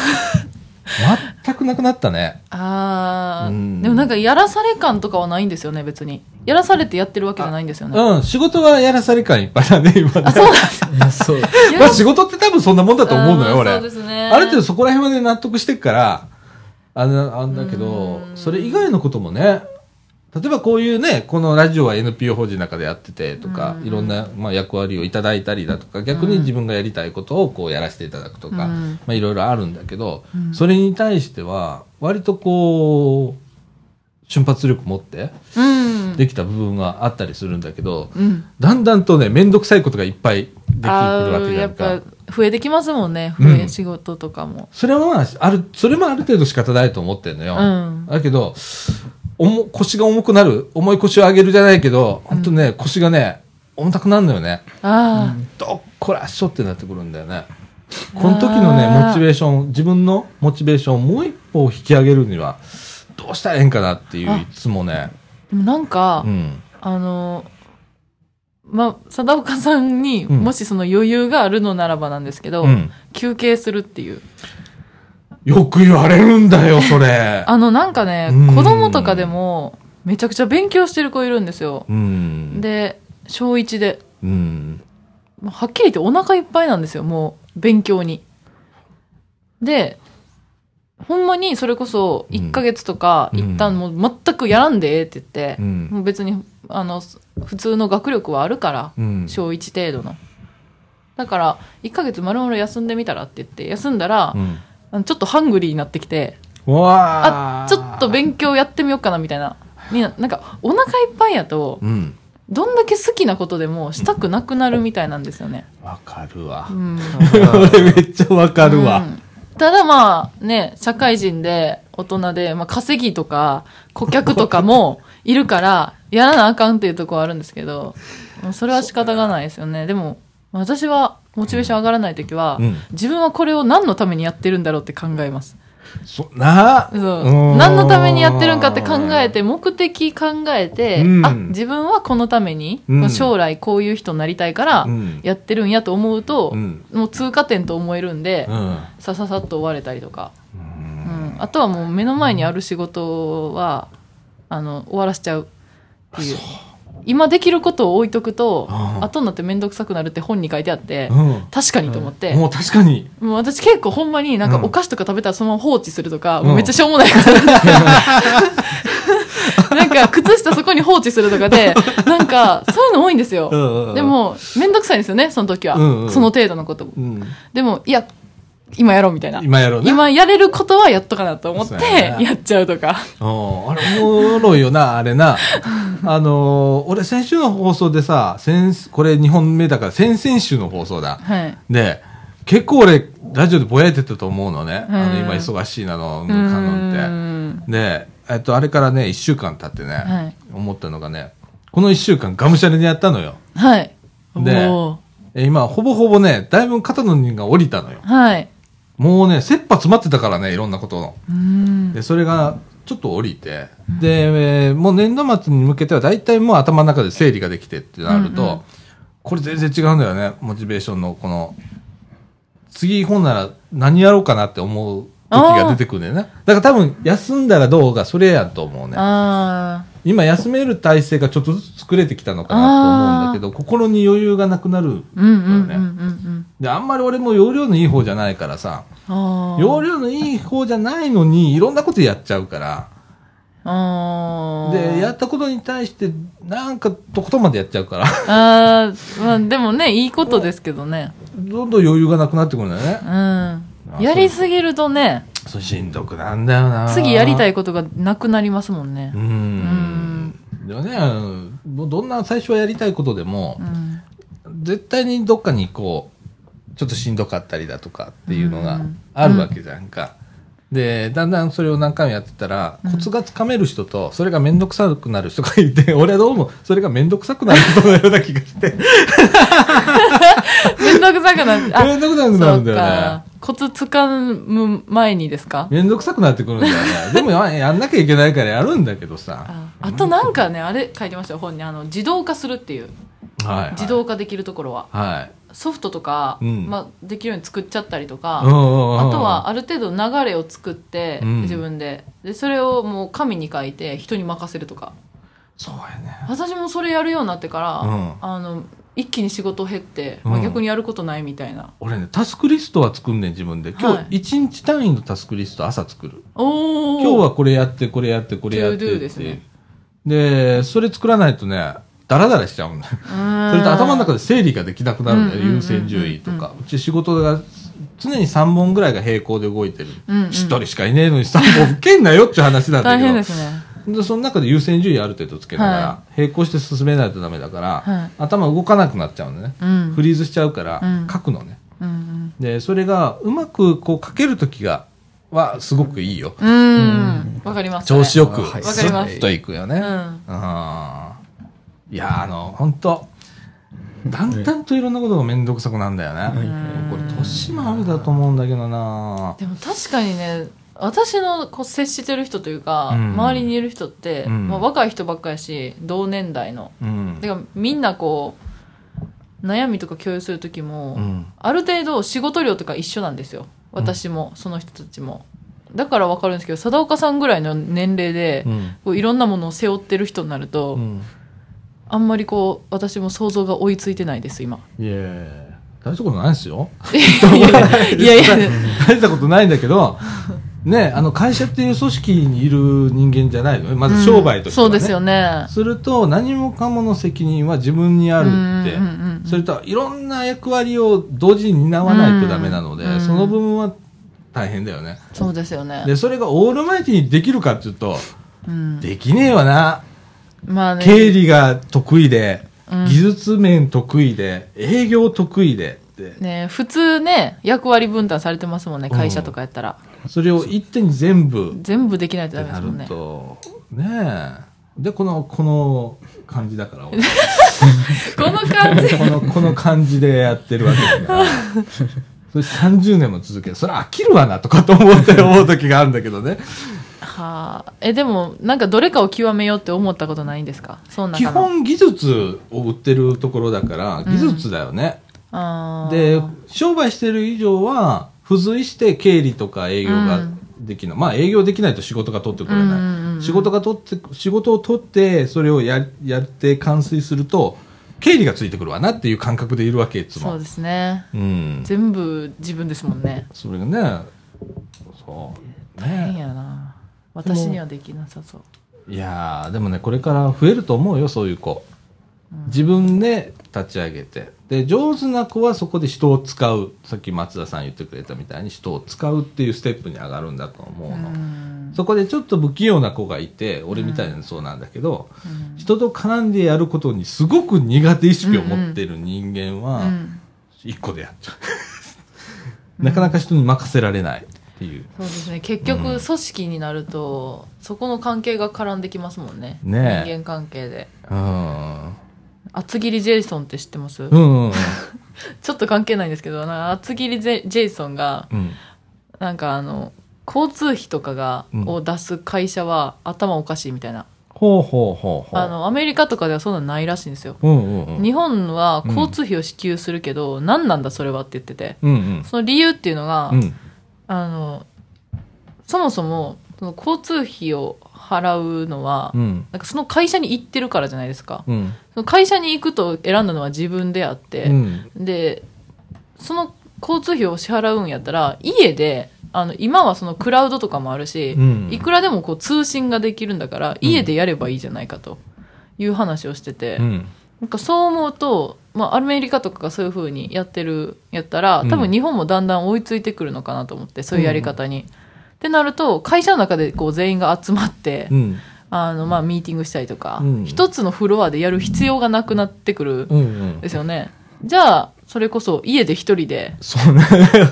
Speaker 1: 全くなくなったね。
Speaker 3: あー、
Speaker 1: うん
Speaker 3: でもなんかやらされ感とかはないんですよね、別に。やらされてやってるわけじゃないんですよね。
Speaker 1: うん、仕事はやらされ感いっぱいだね、今ね。
Speaker 3: あ、そうなんです
Speaker 2: そう。
Speaker 1: まあ仕事って多分そんなもんだと思うのよ、俺。
Speaker 3: そうですね。
Speaker 1: ある程度そこら辺まで納得してっから、あれあんだけど、
Speaker 3: うん
Speaker 1: それ以外のこともね、例えばこういうね、このラジオは NPO 法人の中でやっててとか、
Speaker 3: うん
Speaker 1: いろんな、まあ、役割をいただいたりだとか、逆に自分がやりたいことをこうやらせていただくとか、
Speaker 3: うん
Speaker 1: まあいろいろあるんだけど、
Speaker 3: うん
Speaker 1: それに対しては、割とこう、瞬発力持って
Speaker 3: うん。
Speaker 1: できた部分があったりするんだけど、
Speaker 3: うん。
Speaker 1: だんだんとね、めんどくさいことがいっぱいできる
Speaker 3: あ
Speaker 1: わけじゃんか
Speaker 3: ぱ。増えてきますもんね、
Speaker 1: うん
Speaker 3: 増え、仕事とかも。
Speaker 1: それはまあ、ある、それもある程度仕方ないと思ってんのよ。
Speaker 3: うん
Speaker 1: だけど、重腰が重くなる、重い腰を上げるじゃないけど、本当ね、腰がね、重たくなるのよね。
Speaker 3: あ
Speaker 1: どっこらっしょってなってくるんだよね。この時のね、モチベーション、自分のモチベーションをもう一歩引き上げるには、どうしたらええんかなっていう、
Speaker 3: あ
Speaker 1: いつもね。
Speaker 3: ーでもなんか、
Speaker 1: うん。
Speaker 3: あの、まあ、貞岡さんに、
Speaker 1: うん
Speaker 3: もしその余裕があるのならばなんですけど、
Speaker 1: うん。
Speaker 3: 休憩するっていう。
Speaker 1: よく言われるんだよ、それ。
Speaker 3: あの、なんかね
Speaker 1: うん、
Speaker 3: 子供とかでも、めちゃくちゃ勉強してる子いるんですよ。
Speaker 1: うん。
Speaker 3: で、小1で。はっきり言ってお腹いっぱいなんですよ、もう、勉強に。で、ほんまにそれこそ
Speaker 1: うん
Speaker 3: 1ヶ月とか、
Speaker 1: うん
Speaker 3: 一旦もう全くやらんでええって言って、
Speaker 1: うん
Speaker 3: もう別に、あの、普通の学力はあるから、
Speaker 1: うん。
Speaker 3: 小1程度の。だから、1ヶ月丸々休んでみたらって言って、休んだら、
Speaker 1: うん。
Speaker 3: あのちょっとハングリーになってきて、
Speaker 1: うわ
Speaker 3: あ、ちょっと勉強やってみようかなみたいな。みんな、なんか、お腹いっぱいやと、
Speaker 1: うん。
Speaker 3: どんだけ好きなことでもしたくなくなるみたいなんですよね。
Speaker 1: わかるわ
Speaker 3: う。ん。
Speaker 1: 俺めっちゃわかるわ。
Speaker 3: うんただまあね、社会人で大人で、まあ稼ぎとか顧客とかも いるから、やらなあかんっていうところはあるんですけど、まあそれは仕方がないですよね。でも、私はモチベーション上がらないときは、
Speaker 1: うん。
Speaker 3: 自分はこれを何のためにやってるんだろうって考えます。
Speaker 1: そな
Speaker 3: そう。
Speaker 1: うん。
Speaker 3: 何のためにやってるんかって考えて、目的考えて、
Speaker 1: うん。
Speaker 3: あ、自分はこのために、
Speaker 1: うん。
Speaker 3: 将来こういう人になりたいから
Speaker 1: うん、
Speaker 3: やってるんやと思うと、
Speaker 1: うん。
Speaker 3: もう通過点と思えるんで、
Speaker 1: うん。
Speaker 3: さささっと終われたりとか、
Speaker 1: うん。
Speaker 3: うん、あとはもう目の前にある仕事は、あの、終わらせちゃうっていう。今できることを置いとくと、後になって面倒くさくなるって本に書いてあって、
Speaker 1: うん。
Speaker 3: 確かにと思って、
Speaker 1: もう確かに。
Speaker 3: もう私結構ほんまになんか
Speaker 1: うん。
Speaker 3: お菓子とか食べたらそのまま放置するとか、めっちゃしょうもないこと。なんか靴下そこに放置するとかで、なんかそういうの多いんですよ。でも、めんどくさいんですよね、その時は。その程度のこと。も。
Speaker 1: うん。
Speaker 3: でも、いや、今やろうみたいな。
Speaker 1: 今やろうね
Speaker 3: 今やれることはやっとかなと思って
Speaker 1: や
Speaker 3: っちゃうとか。
Speaker 1: うんあれおもろいよな、あれな。あのー俺先週の放送でさ、先、これ2本目だから先々週の放送だ。
Speaker 3: はい。
Speaker 1: で、結構俺、ラジオでぼやいてたと思うのね。あの、
Speaker 3: うん
Speaker 1: 今忙しいなの、
Speaker 3: う
Speaker 1: カノ
Speaker 3: ー
Speaker 1: ンっ
Speaker 3: ん
Speaker 1: て。で、えっと、あれからね、1週間経ってね、
Speaker 3: はい
Speaker 1: 思ったのがね、この1週間がむしゃらにやったのよ。
Speaker 3: はい。
Speaker 1: で今、ほぼほぼね、だいぶ肩の荷が降りたのよ。
Speaker 3: はい。
Speaker 1: もうね、切羽詰まってたからね、いろんなことの。
Speaker 3: うーん。
Speaker 1: で、それが、ちょっと降りて、で、えーもう年度末に向けては大体もう頭の中で整理ができてってなると、
Speaker 3: うんうん
Speaker 1: これ全然違うんだよね、モチベーションのこの、次本なら何やろうかなって思う時が出てくるんだよね。だから多分休んだらどうがそれやと思うね。
Speaker 3: あ
Speaker 1: 今休める体制がちょっとずつ作れてきたのかなと思うんだけど、心に余裕がなくなる。
Speaker 3: んうんうんうんうん。
Speaker 1: で、あんまり俺も容量のいい方じゃないからさ、容量のいい方じゃないのにいろんなことやっちゃうから、で、やったことに対して、なんか、とことんまでやっちゃうから、
Speaker 3: あーまあでもね、いいことですけどね。
Speaker 1: どんどん余裕がなくなってくるんだよね。
Speaker 3: うん。やりすぎるとね、
Speaker 1: それしんどくなんだよな。
Speaker 3: 次やりた
Speaker 1: い。
Speaker 3: いことがなくなりますもんね
Speaker 1: う。。
Speaker 3: うん
Speaker 1: でもね、もうどんな最初はやりたいことでも
Speaker 3: う、ん。
Speaker 1: 絶対にどっかにこう、ちょっとしんどかったりだとかっていうのが
Speaker 3: うん。
Speaker 1: あるわけじゃんか。で、だんだんそれを何回もやってたら、
Speaker 3: うん。
Speaker 1: コツがつかめる人と、それがめんどくさくなる人がいて、俺はどうもそれがめんどくさくなる人のような気がして、
Speaker 3: めんどくさくなって、
Speaker 1: めんどくさくなるんだよね。
Speaker 3: か。コツつかむ前にですか？
Speaker 1: めんどくさくなってくるんだよね。でもややんなきゃいけないからやるんだけどさ。
Speaker 3: ああとなんかね、あれ書いてましたよ、本に。あの、自動化するっていう。
Speaker 1: はい。
Speaker 3: 自動化できるところは。
Speaker 1: はい。
Speaker 3: ソフトとか、
Speaker 1: うん
Speaker 3: まあ、できるように作っちゃったりとか、
Speaker 1: うんうんうんうん
Speaker 3: あとはある程度流れを作って、
Speaker 1: うん
Speaker 3: 自分ででそれをもう紙に書いて人に任せるとか
Speaker 1: そうやね。
Speaker 3: 私もそれやるようになってから、
Speaker 1: うん
Speaker 3: あの一気に仕事減って、まあ、
Speaker 1: うん
Speaker 3: 逆にやることないみたいな、
Speaker 1: 俺ね、タスクリストは作んねん、自分で。今
Speaker 3: はい
Speaker 1: 日、1日単位のタスクリスト朝作る。
Speaker 3: おお
Speaker 1: 今日はこれやって、これやって、これやってって。
Speaker 3: ですね
Speaker 1: で、それ作らないとね、ダラダラしちゃうんだよ。それと頭の中で整理ができなくなるんだよ、
Speaker 3: うんうんうんうん
Speaker 1: 優先順位とか。うち仕事が常に3本ぐらいが並行で動いてる。
Speaker 3: うんうん
Speaker 1: 一人しかいねえのに3本受けんなよっていう話なんだ
Speaker 3: 大
Speaker 1: けど。
Speaker 3: 変ですね
Speaker 1: でその中で優先順位ある程度つけながら、
Speaker 3: は
Speaker 1: 並行して進めないとダメだから、
Speaker 3: はい。
Speaker 1: 頭動かなくなっちゃうんだね。
Speaker 3: うん。
Speaker 1: フリーズしちゃうから、
Speaker 3: うん。
Speaker 1: 書くのね。
Speaker 3: うん
Speaker 1: で、それがうまくこう書けるときが、はすごくいいよ。
Speaker 3: わかります、ね、
Speaker 1: 調子よく、
Speaker 2: はい。
Speaker 1: ス
Speaker 3: わかります
Speaker 1: ッといくよね。
Speaker 3: うん。
Speaker 1: あー。いやーあの、本当だんだんといろんなことがめんどくさくなんだよね。
Speaker 3: ん
Speaker 1: これ、年もあるだと思うんだけどな
Speaker 3: でも確かにね私のこう接してる人というか、
Speaker 1: うん
Speaker 3: 周りにいる人って、
Speaker 1: うん
Speaker 3: まあ、若い人ばっかやし同年代の
Speaker 1: うん。
Speaker 3: だからみんなこう悩みとか共有する時も、
Speaker 1: うん。
Speaker 3: ある程度仕事量とか一緒なんですよ私も、その人たちもだから分かるんですけど貞岡さんぐらいの年齢で、
Speaker 1: うん。
Speaker 3: こういろんなものを背負ってる人になると、
Speaker 1: うん。
Speaker 3: あんまりこう私も想像が追いついてないです今
Speaker 1: いやいやいや大したことないですよ。
Speaker 3: いやいやいやいや
Speaker 1: 大したことないんだけど、ね、あの会社っていう組織にいる人間じゃないのね。まず商売としては、ね。
Speaker 3: そうですよね。
Speaker 1: すると何もかもの責任は自分にあるって、
Speaker 3: うんうん
Speaker 1: それといろんな役割を同時に担わないとダメなので、
Speaker 3: うん。
Speaker 1: その部分は大変だよね。
Speaker 3: そうですよね。
Speaker 1: で、それがオールマイティにできるかっていうと、
Speaker 3: うん。
Speaker 1: できねえわな。
Speaker 3: まあね。
Speaker 1: 経理が得意で、
Speaker 3: うん。
Speaker 1: 技術面得意で、営業得意でって、
Speaker 3: ね普通ね役割分担されてますもんね会社とかやったら、
Speaker 1: それを一手に全部。
Speaker 3: 全部できないとダメですもんね。
Speaker 1: と、ねえ。で、この、この感じだから、俺。
Speaker 3: この感じ。
Speaker 1: この、この感じでやってるわけだから。それ30年も続けるそれ飽きるわなとかと思って思う時があるんだけどね。
Speaker 3: はあ。えでもなんかどれかを極めようって思ったことないんですか？そんな
Speaker 1: 基本技術を売ってるところだから技術だよね、で商売してる以上は付随して経理とか営業ができない、まあ営業できないと仕事が取ってこれない、
Speaker 3: うんうんうん
Speaker 1: 仕事が取って仕事を取ってそれをややって完遂すると経理がついてくるわなっていう感覚でいるわけいつも。
Speaker 3: そうですね。
Speaker 1: うん。
Speaker 3: 全部自分ですもんね。
Speaker 1: それがねそう。
Speaker 3: 大変
Speaker 1: ね
Speaker 3: やな。私にはできなさそう。
Speaker 1: いやーでもねこれから増えると思うよそういう子。自分で立ち上げてで上手な子はそこで人を使う。さっき松田さん言ってくれたみたいに人を使うっていうステップに上がるんだと思うの、
Speaker 3: うん。
Speaker 1: そこでちょっと不器用な子がいて俺みたいにそうなんだけど、
Speaker 3: うん。
Speaker 1: 人と絡んでやることにすごく苦手意識を持ってる人間
Speaker 3: う
Speaker 1: は
Speaker 3: ん。
Speaker 1: 一個でやっちゃう、なかなか人に任せられないっていう。
Speaker 3: そうですね。結
Speaker 1: うん
Speaker 3: 局組織になると、そこの関係が絡んできますもんね。
Speaker 1: ねえ。
Speaker 3: 人間関係で。
Speaker 1: うん
Speaker 3: 厚切りジェイソンって知ってます、
Speaker 1: うんうん
Speaker 3: ちょっと関係ないんですけど厚切りジェイソンが
Speaker 1: うん。
Speaker 3: なんかあの交通費とかが、
Speaker 1: うん。
Speaker 3: を出す会社は頭おかしいみたいな。
Speaker 1: ほうほうほうほう。
Speaker 3: あのアメリカとかではそんなのないらしいんですよ。
Speaker 1: うんうんうん。
Speaker 3: 日本は交通費を支給するけど、何なんだそれはって言ってて。
Speaker 1: うんうん。
Speaker 3: その理由っていうのが、
Speaker 1: うん。
Speaker 3: あのそもそもその交通費を払うのは、
Speaker 1: うん。
Speaker 3: なんかその会社に行ってるからじゃないですか、
Speaker 1: うん。
Speaker 3: その会社に行くと選んだのは自分であって、
Speaker 1: うん。
Speaker 3: でその交通費を支払うんやったら家であの今はそのクラウドとかもあるし、
Speaker 1: うん。
Speaker 3: いくらでもこう通信ができるんだから家でやればいいじゃないかという話をしてて、
Speaker 1: うん。
Speaker 3: なんかそう思うと、まあ、アメリカとかがそういうふうにやってるやったら
Speaker 1: うん。
Speaker 3: 多分日本もだんだん追いついてくるのかなと思ってそういうやり方に。ってなると会社の中でこう全員が集まって、
Speaker 1: うん。
Speaker 3: あのまあミーティングしたりとか、
Speaker 1: うん。
Speaker 3: 一つのフロアでやる必要がなくなってくる
Speaker 1: うんうん。
Speaker 3: ですよね。じゃあそれこそ家で一人で
Speaker 1: そうね。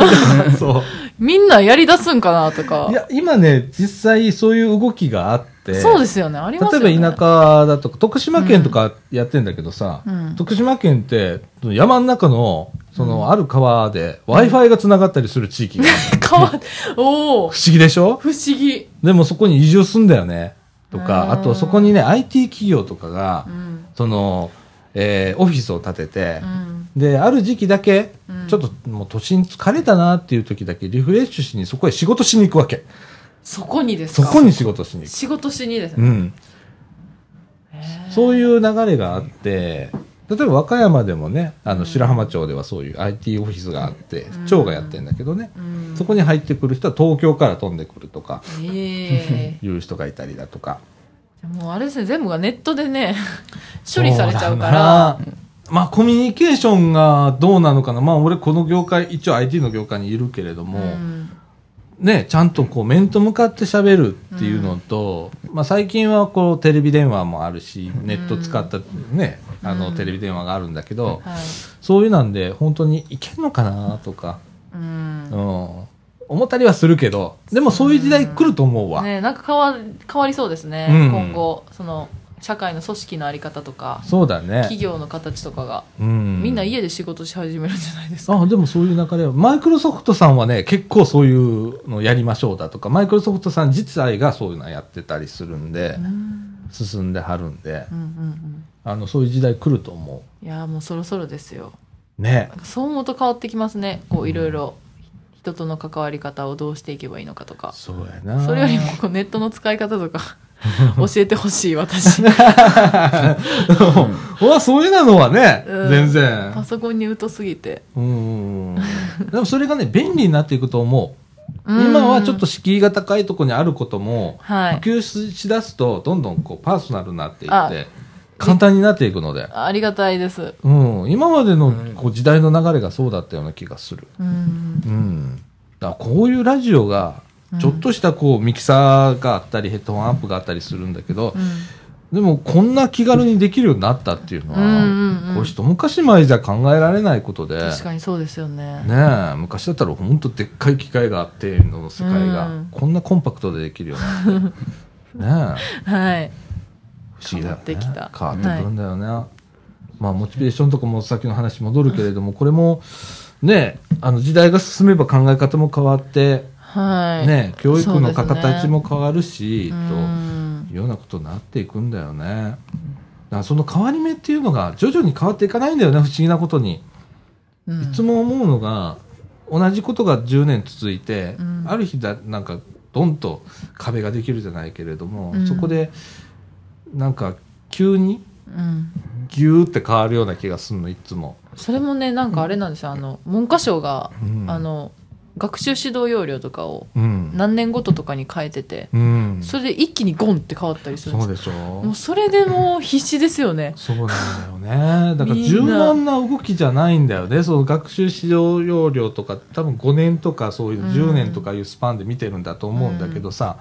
Speaker 1: そう。
Speaker 3: みんなやり出すんかなとか。
Speaker 1: いや今ね実際そういう動きがあって。
Speaker 3: そうですよね。ありますよね。
Speaker 1: 例えば田舎だとか徳島県とかやってんだけどさ、
Speaker 3: うん。
Speaker 1: 徳島県って山の中のそのある川で w i f i がつながったりする地域がある。
Speaker 3: 変わっおお
Speaker 1: 不思議でしょ？
Speaker 3: 不思議、
Speaker 1: でもそこに移住すんだよね。とか
Speaker 3: うん。
Speaker 1: あとそこにね IT 企業とかが
Speaker 3: うん。
Speaker 1: その、えーオフィスを建てて
Speaker 3: う、ん。
Speaker 1: である時期だけ
Speaker 3: うん。
Speaker 1: ちょっともう都心疲れたなっていう時だけリフレッシュしにそこへ仕事しに行くわけ。
Speaker 3: そこにですか？
Speaker 1: そこに仕事しに行く。
Speaker 3: 仕事しにですね、
Speaker 1: うん。そういう流れがあって、例えば和歌山でもね、あの白浜町ではそういう IT オフィスがあって、
Speaker 3: うん。
Speaker 1: 町がやってんだけどね、
Speaker 3: うん。
Speaker 1: そこに入ってくる人は東京から飛んでくるとか、
Speaker 3: ええ。
Speaker 1: いう人がいたりだとか。
Speaker 3: もうあれですね全部がネットでね 処理されちゃうか
Speaker 1: そ
Speaker 3: ら
Speaker 1: まあコミュニケーションがどうなのかな。まあ俺この業界、一応 IT の業界にいるけれども、
Speaker 3: うん
Speaker 1: ね、ちゃんとこう面と向かって喋るっていうのと、まあ最近はこうテレビ電話もあるし、ネット使ったね、あの
Speaker 3: うん。
Speaker 1: テレビ電話があるんだけど、
Speaker 3: はい。
Speaker 1: そういうなんで本当にいけんのかなとか、
Speaker 3: うん。
Speaker 1: うん、思ったりはするけど、でもそういう時代来ると思うわ。
Speaker 3: ねなんか変わ変わりそうですね、
Speaker 1: うん。
Speaker 3: 今後その社会の組織のあり方とか
Speaker 1: そうだね。
Speaker 3: 企業の形とかが、
Speaker 1: うん、
Speaker 3: みんな家で仕事し始めるんじゃないですか？
Speaker 1: あでもそういう流れはマイクロソフトさんはね結構そういうのやりましょうだとかマイクロソフトさん自体がそういうのやってたりするんで
Speaker 3: う、ん。
Speaker 1: 進んではるんで
Speaker 3: うんうん
Speaker 1: あのそういう時代来ると思
Speaker 3: う。んいやもうそろそろですよ。
Speaker 1: うね
Speaker 3: そう思うと変わってきますね。こういろいろ人との関わり方をどうしていけばいいのかとか。
Speaker 1: そうやな。
Speaker 3: それよりもこうネットの使い方とか教えてほしい私。
Speaker 1: うわそういうのはね、
Speaker 3: うん。
Speaker 1: 全然。
Speaker 3: パソコンに疎すぎて。
Speaker 1: うん。でもそれがね便利になっていくと思う。
Speaker 3: うん。
Speaker 1: 今はちょっと敷居が高いところにあることも
Speaker 3: はい。
Speaker 1: 普及ししだすとどんどんこうパーソナルになっていっ
Speaker 3: あ
Speaker 1: て簡単になっていくので。
Speaker 3: ありがたいです。
Speaker 1: うん、今までのこう時代の流れがそうだったような気がする。
Speaker 3: うん。
Speaker 1: うん。だからこういうラジオが、ちょっとしたこうミキサーがあったり、ヘッドホンアンプがあったりするんだけど、でもこんな気軽にできるようになったっていうのは、
Speaker 3: うんうんうん。
Speaker 1: こう一昔前じゃ考えられないことで、
Speaker 3: 確かにそうですよね。
Speaker 1: ねえ、昔だったら本当でっかい機械があっての世界が、
Speaker 3: うん。
Speaker 1: こんなコンパクトでできるようになって、ねえ。
Speaker 3: はい。
Speaker 1: 不思議だよね。
Speaker 3: 変わってきた。
Speaker 1: 変わってくるんだよね、まあモチベーションとかもさっきの話戻るけれども、これもね、あの時代が進めば考え方も変わって、
Speaker 3: はい。
Speaker 1: ね、教育の形も変わるし、
Speaker 3: う
Speaker 1: と
Speaker 3: ん
Speaker 1: いうようなことになっていくんだよね。だからその変わり目っていうのが徐々に変わっていかないんだよね、不思議なことに。
Speaker 3: うん
Speaker 1: いつも思うのが、同じことが10年続いて、
Speaker 3: うん
Speaker 1: ある日だ、なんか、ドンと壁ができるじゃないけれども、
Speaker 3: うん
Speaker 1: そこで、なんか、急に
Speaker 3: うん。
Speaker 1: ギューって変わるような気がするの、いつも。
Speaker 3: それもね、なんかあれなんですよ。あの、文科省が、
Speaker 1: うん
Speaker 3: あの、学習指導要領とかを
Speaker 1: うん。
Speaker 3: 何年ごととかに変えてて、
Speaker 1: うん。
Speaker 3: それで一気にゴンって変わったりするん
Speaker 1: そう
Speaker 3: です
Speaker 1: でしょ
Speaker 3: もうそれでもう必死ですよね。
Speaker 1: そうなんだよね。だから柔軟な動きじゃないんだよね。その学習指導要領とか多分5年とかそういう
Speaker 3: うん
Speaker 1: 10年とかいうスパンで見てるんだと思うんだけどさ、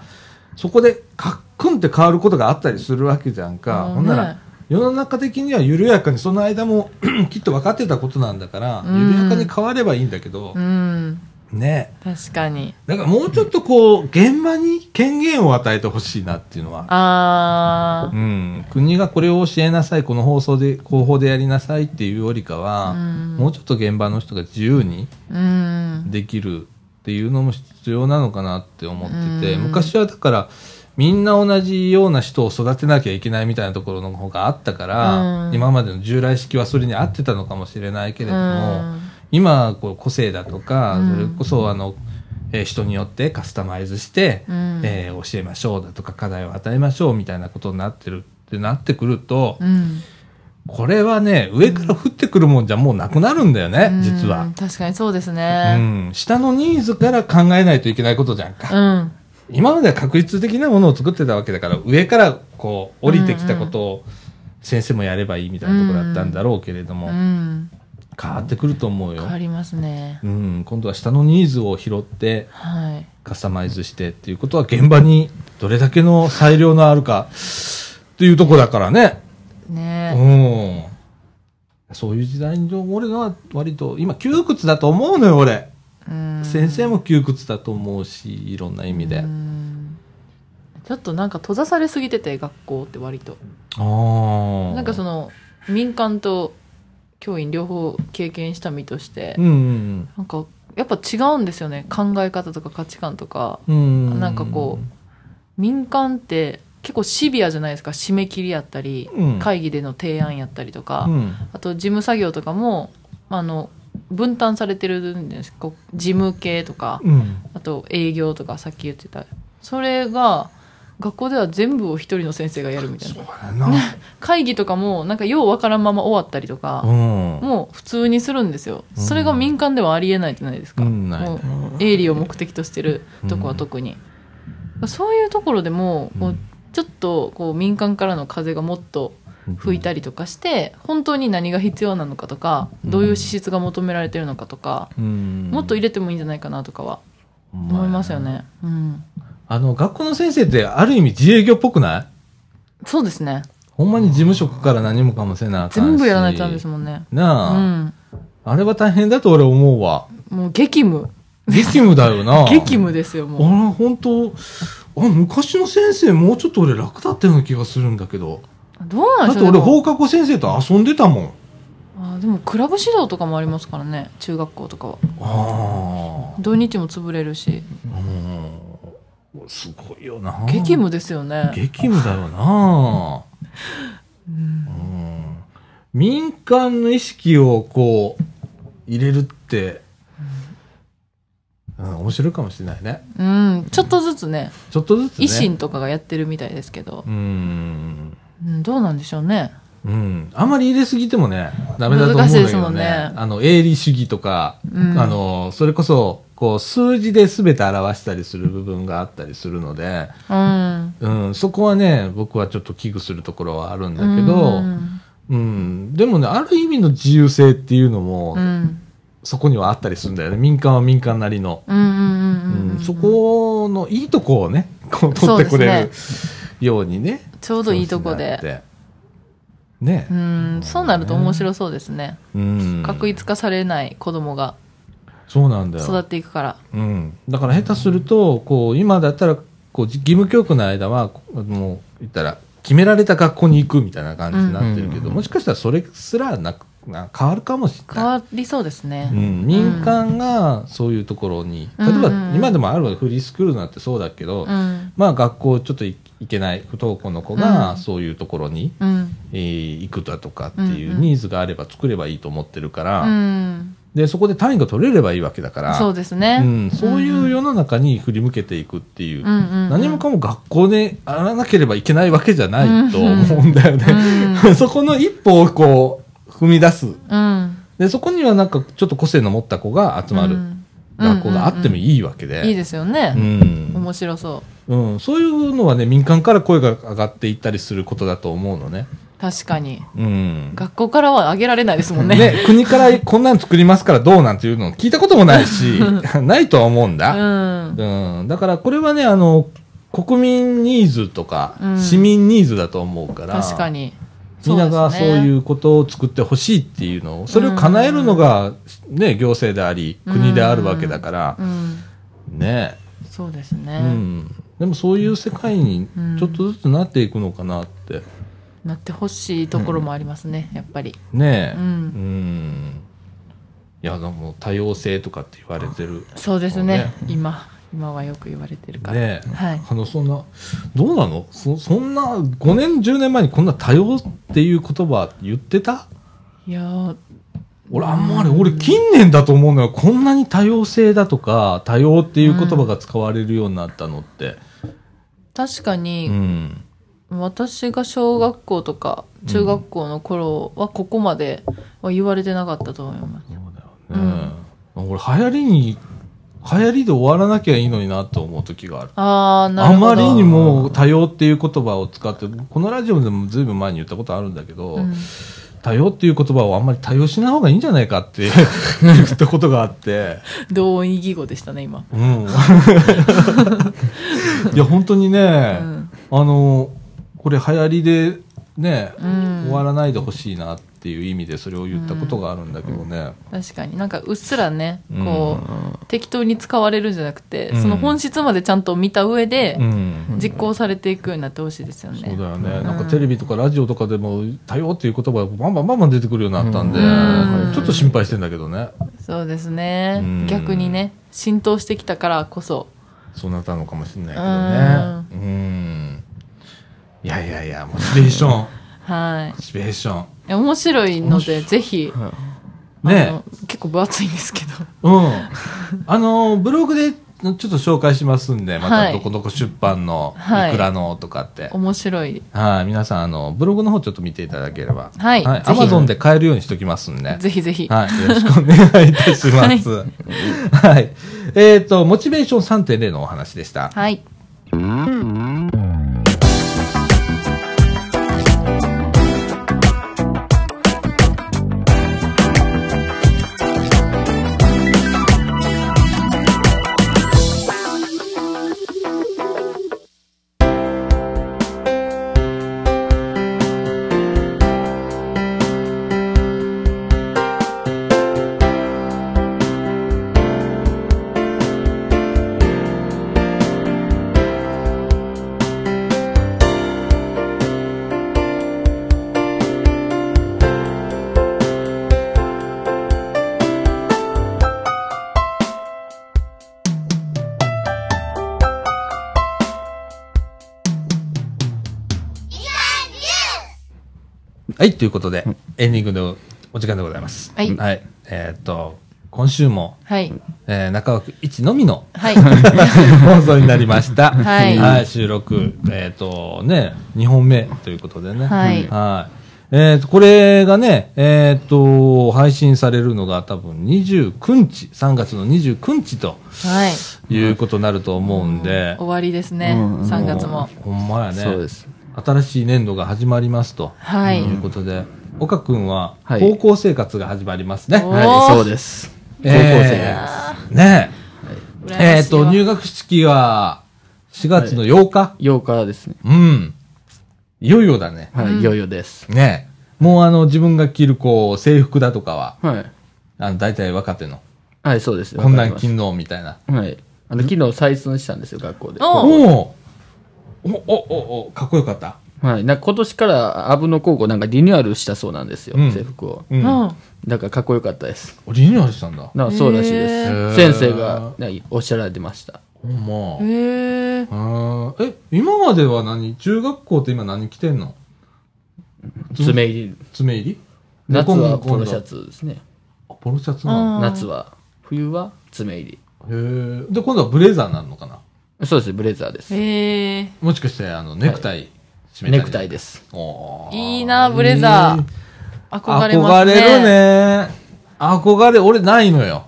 Speaker 1: そこでカックンって変わることがあったりするわけじゃんか。
Speaker 3: うん
Speaker 1: ほんなら
Speaker 3: ね
Speaker 1: 世の中的には緩やかにその間も きっと分かってたことなんだから、
Speaker 3: うん
Speaker 1: 緩やかに変わればいいんだけど
Speaker 3: う、ん。
Speaker 1: ね。
Speaker 3: 確かに。
Speaker 1: だからもうちょっとこう、現場に権限を与えてほしいなっていうのは。
Speaker 3: あ
Speaker 1: うん、国がこれを教えなさい、この放送で、広報でやりなさいっていうよりかは、
Speaker 3: うん。
Speaker 1: もうちょっと現場の人が自由に。できるっていうのも必要なのかなって思ってて、
Speaker 3: うん。
Speaker 1: 昔はだから、みんな同じような人を育てなきゃいけないみたいなところの方があったから、
Speaker 3: うん。
Speaker 1: 今までの従来式はそれに合ってたのかもしれないけれども、
Speaker 3: うん
Speaker 1: 今こう個性だとか、
Speaker 3: うん
Speaker 1: それこそあの、えー人によってカスタマイズして、
Speaker 3: うん
Speaker 1: えー教えましょうだとか課題を与えましょうみたいなことになってるってなってくると、
Speaker 3: うん。
Speaker 1: これはね上から降ってくるもんじゃもうなくなるんだよね、
Speaker 3: うん
Speaker 1: 実は、
Speaker 3: 確かにそうです
Speaker 1: う
Speaker 3: ね。
Speaker 1: ん、下のニーズから考えないといけないことじゃんか、
Speaker 3: うん。
Speaker 1: 今までは確率的なものを作ってたわけだから上からこう降りてきたことを先生もやればいいみたいなところだったんだろうけれども、
Speaker 3: うん。
Speaker 1: 変わってくると思うよ
Speaker 3: 変、わりますね。
Speaker 1: うん、今度は下のニーズを拾って
Speaker 3: はい。
Speaker 1: カスタマイズしてっていうことは現場にどれだけの裁量のあるかっていうとこだからね。
Speaker 3: ね
Speaker 1: うん。そういう時代に俺のは割と今窮屈だと思うのよ俺。
Speaker 3: うん。
Speaker 1: 先生も窮屈だと思うし、いろんな意味で。
Speaker 3: うんちょっとなんか閉ざされすぎてて、学校って割と。
Speaker 1: ああ。
Speaker 3: なんかその、民間と教員両方経験した身として
Speaker 1: う、ん
Speaker 3: なんか、やっぱ違うんですよね。考え方とか価値観とか。
Speaker 1: うん。うん。
Speaker 3: なんかこ民間って結構シビアじゃないですか。締め切りやったり、
Speaker 1: うん
Speaker 3: 会議での提案やったりとか。
Speaker 1: うん。
Speaker 3: あと事務作業とかも、あの、分担されてるんですこう事務系とか、
Speaker 1: うん。
Speaker 3: あと営業とかさっき言ってた。それが、学校では全部を一人の先生がやるみたい
Speaker 1: そう
Speaker 3: な。
Speaker 1: だな。
Speaker 3: 会議とかも、なんかようわからんまま終わったりとか、
Speaker 1: うん。
Speaker 3: もう普通にするんですよ。それが民間ではありえないじゃないですか？
Speaker 1: うん
Speaker 3: もう営利を目的としてるとこは特に。そういうところでも、こうちょっとこう民間からの風がもっと吹いたりとかして、本当に何が必要なのかとか、どういう資質が求められてるのかとか、
Speaker 1: うん。
Speaker 3: もっと入れてもいいんじゃないかなとかは思いますよね。うん。
Speaker 1: あの、学校の先生ってある意味自営業っぽくない？
Speaker 3: そうですね。
Speaker 1: ほんまに事務職から何もかもせなあかんし
Speaker 3: 全部やらないとダメですもんね。う
Speaker 1: なあ、
Speaker 3: ん。
Speaker 1: あれは大変だと俺思うわ。
Speaker 3: もう激務。
Speaker 1: 激務だよな。
Speaker 3: 激務ですよ、もう。
Speaker 1: あら、本当あ、昔の先生もうちょっと俺楽だったような気がするんだけど。
Speaker 3: どうなん
Speaker 1: だって
Speaker 3: でしょうね。
Speaker 1: 俺放課後先生と遊んでたもん。
Speaker 3: あーでもクラブ指導とかもありますからね中学校とかは
Speaker 1: ああ。
Speaker 3: 土日も潰れるし
Speaker 1: うん。すごいよな。
Speaker 3: 激務ですよね
Speaker 1: 激務だよな。うん。民間の意識をこう、入れるって、うん、面白いかもしれないね。
Speaker 3: うんちょっとずつね
Speaker 1: ちょっとずつね。
Speaker 3: 維新とかがやってるみたいですけど
Speaker 1: う、ん。
Speaker 3: うん、どうなんでしょうね
Speaker 1: うん。あんまり入れすぎてもね、ダメだと思うんだけど
Speaker 3: ね
Speaker 1: ね。あの、営利主義とか、
Speaker 3: うん
Speaker 1: あの、それこそ、こう、数字で全て表したりする部分があったりするので、
Speaker 3: うん
Speaker 1: うん、そこはね、僕はちょっと危惧するところはあるんだけど、
Speaker 3: うん
Speaker 1: うん、でもね、ある意味の自由性っていうのも、
Speaker 3: うん
Speaker 1: そこにはあったりするんだよね。民間は民間なりの。そこのいいとこをね、こう取ってくれるようにね。
Speaker 3: ちょうどいいとこで。
Speaker 1: ね
Speaker 3: う。んそうなると面白そうですね
Speaker 1: うん。
Speaker 3: 確一化されない子供が
Speaker 1: そうなんだよ。
Speaker 3: 育っていくから
Speaker 1: うん。だから下手すると、こう、今だったら、こう、義務教育の間は、もう、言ったら、決められた学校に行くみたいな感じになってるけど、もしかしたらそれすらなく、な変わるかもしれ
Speaker 3: 変
Speaker 1: ない。
Speaker 3: わりそうですね。
Speaker 1: うん、民間がそういうところに、
Speaker 3: うん
Speaker 1: 例えば今でもあるわフリースクールなんてそうだけど、
Speaker 3: うん。
Speaker 1: まあ学校ちょっと行けない不登校の子
Speaker 3: うん
Speaker 1: がそういうところに、
Speaker 3: うん。
Speaker 1: えー行くだとかっていうニーズがあれば作ればいいと思ってるから、
Speaker 3: うん。
Speaker 1: でそこで単位が取れればいいわけだから
Speaker 3: そうですね。
Speaker 1: うん、そういう世の中に振り向けていくっていう、
Speaker 3: うんうんうん
Speaker 1: 何もかも学校でやらなければいけないわけじゃないと思うんだよね。
Speaker 3: う
Speaker 1: そこの一歩をこう踏み出す。
Speaker 3: うん。
Speaker 1: で、そこにはなんかちょっと個性の持った子が集まる
Speaker 3: うん
Speaker 1: 学校があってもいいわけで。
Speaker 3: いいですよね。
Speaker 1: うん
Speaker 3: 面白そ
Speaker 1: うん、そういうのはね、民間から声が上がっていったりすることだと思うのね。
Speaker 3: う。確かに。
Speaker 1: うん。
Speaker 3: 学校からは上げられないですもんね。
Speaker 1: ね、国からこんなの作りますからどうなんていうの聞いたこともないし、ないとは思うんだ。
Speaker 3: うん。
Speaker 1: うん、だからこれはね、あの、国民ニーズとか、
Speaker 3: うん
Speaker 1: 市民ニーズだと思うから、
Speaker 3: 確かに。
Speaker 1: みんながそうい
Speaker 3: う
Speaker 1: うことを作ってほしいっていうのを、それを叶えるのが、ね、行政であり、国であるわけだから
Speaker 3: ね。そうです
Speaker 1: う
Speaker 3: ね。
Speaker 1: ん。でもそういう世界にちょっとずつなっていくのかなって、
Speaker 3: なってほしいところもありますね、やっぱり。
Speaker 1: ね、
Speaker 3: うん
Speaker 1: うん。いや、でも多様性とかって言われてる。
Speaker 3: そうですね
Speaker 1: ね。
Speaker 3: 今、今はよく言われてるから。
Speaker 1: ね
Speaker 3: はい。
Speaker 1: あの、そんな、どうなの？そそんな、5年、10年前にこんな多様っていう言葉言ってた？
Speaker 3: いやー
Speaker 1: 俺、あんまり、俺、近年だと思うのよ。こんなに多様性だとか、多様っていう言葉が使われるようになったのって。う
Speaker 3: 確かに、
Speaker 1: ん。
Speaker 3: 私が小学校とか中学校の頃はここまでは言われてなかったと思います。
Speaker 1: そうだよね。俺、流行りに、流行りで終わらなきゃいいのになと思う時がある。
Speaker 3: ああ、なるほど。
Speaker 1: あまりにも多様っていう言葉を使って、このラジオでもずいぶん前に言ったことあるんだけど、
Speaker 3: うん
Speaker 1: 多様っていう言葉をあんまり多用しない方がいいんじゃないかって 言ったことがあって、
Speaker 3: 同意義語でしたね、今。
Speaker 1: うん。いや、本当にね、
Speaker 3: うん
Speaker 1: あの、これ流行りでね、
Speaker 3: うん
Speaker 1: 終わらないでほしいなっていう意味でそれを言ったことがあるんだけどね。
Speaker 3: 確かになんかうっすらね、
Speaker 1: うん
Speaker 3: こう、適当に使われるんじゃなくて、
Speaker 1: うん
Speaker 3: その本質までちゃんと見た上で
Speaker 1: う、ん。
Speaker 3: 実行されていくようになってほしいですよね。
Speaker 1: そうだよね、
Speaker 3: ん
Speaker 1: なんかテレビとかラジオとかでも多様っていう言葉がバンバンバンバン出てくるようになったんで、
Speaker 3: うん
Speaker 1: ちょっと心配してんだけどね。
Speaker 3: そうですね
Speaker 1: うん。
Speaker 3: 逆にね、浸透してきたからこそ。
Speaker 1: そうなったのかもしれないけどね。うん。いやいやいや、モチベーション。
Speaker 3: はい
Speaker 1: モチベーション。
Speaker 3: 面白いので、ぜひ、
Speaker 1: ね
Speaker 3: 結構分厚いんですけど。
Speaker 1: うん。あの、ブログでちょっと紹介しますんで、ま
Speaker 3: はい
Speaker 1: たどこどこ出版の、
Speaker 3: はい
Speaker 1: いくらのとかって。
Speaker 3: 面白い。
Speaker 1: はい、皆さん、あの、ブログの方ちょっと見ていただければ。
Speaker 3: はい
Speaker 1: アマゾンで買えるようにしときますんで。
Speaker 3: ぜひぜひ。
Speaker 1: はい。よろしくお願いいたします。はい。えっ、と、モチベーション3.0のお話でした。
Speaker 3: はい。
Speaker 1: はい、ということで、エンディングのお時間でございます。
Speaker 3: はい
Speaker 1: えっ、と、今週も、
Speaker 3: はい。
Speaker 1: えー中枠1のみの
Speaker 3: はい。
Speaker 1: 放送になりました。
Speaker 3: はい
Speaker 1: 収録、えっ、と、ね、2本目ということでね。
Speaker 3: はい
Speaker 1: はい。えっ、と、これがね、えっ、と、配信されるのが多分29日、3月の29日と
Speaker 3: はい。
Speaker 1: いうことになると思うんで、
Speaker 3: 終わりですね。
Speaker 2: うん
Speaker 3: 3月も。
Speaker 1: ほんまやね。
Speaker 2: そうです。
Speaker 1: 新しい年度が始まりますと。
Speaker 3: はい。
Speaker 1: いうことで、岡くんは
Speaker 2: はい
Speaker 1: 高校生活が始まりますね。
Speaker 3: お
Speaker 2: はい、そうです。高校
Speaker 1: えー
Speaker 2: 生
Speaker 1: ね
Speaker 3: ー
Speaker 1: え。えっ、と、入学式は4月の8日、
Speaker 2: 8日ですね。
Speaker 1: うん。いよいよだね。
Speaker 2: はい、
Speaker 3: うん
Speaker 2: いよいよです。
Speaker 1: ねえ。もうあの、自分が着るこう、制服だとかは、
Speaker 2: はい。
Speaker 1: あの、大体若手の、
Speaker 2: はい、そうです。
Speaker 1: こんなん
Speaker 2: わかり
Speaker 1: 金の？みたいな。
Speaker 2: はい。あの、昨日採寸したんですよ、学校で。
Speaker 3: お
Speaker 1: おおおおかっこよかった。
Speaker 2: はい。なんか今年からアブの高校なんかリニューアルしたそうなんですよ、
Speaker 1: うん
Speaker 2: 制服を。
Speaker 1: うん
Speaker 3: うん
Speaker 2: だからかっこよかったです。
Speaker 1: リニューアルしたんだ
Speaker 2: なんかそうらしいで
Speaker 3: へ
Speaker 2: す。
Speaker 1: ー
Speaker 2: 先生が、ね、おっしゃられてました。
Speaker 1: ほんま
Speaker 3: へえ
Speaker 1: あーえ今までは何中学校って今何着てんの？
Speaker 2: 爪入り。
Speaker 1: 爪入り？
Speaker 2: 夏はポロシャツですね。
Speaker 1: あポロシャツなの？
Speaker 3: うん
Speaker 2: 夏は。冬は爪入り。
Speaker 1: へえで今度はブレザーになるのかな？
Speaker 2: そうです、ブレザーです。
Speaker 3: へえ
Speaker 1: もしかしてあのネクタイ締めたり
Speaker 2: ネクタイです。
Speaker 3: いいなブレザー。憧れますね。
Speaker 1: 憧れるね。憧れ俺ないのよ。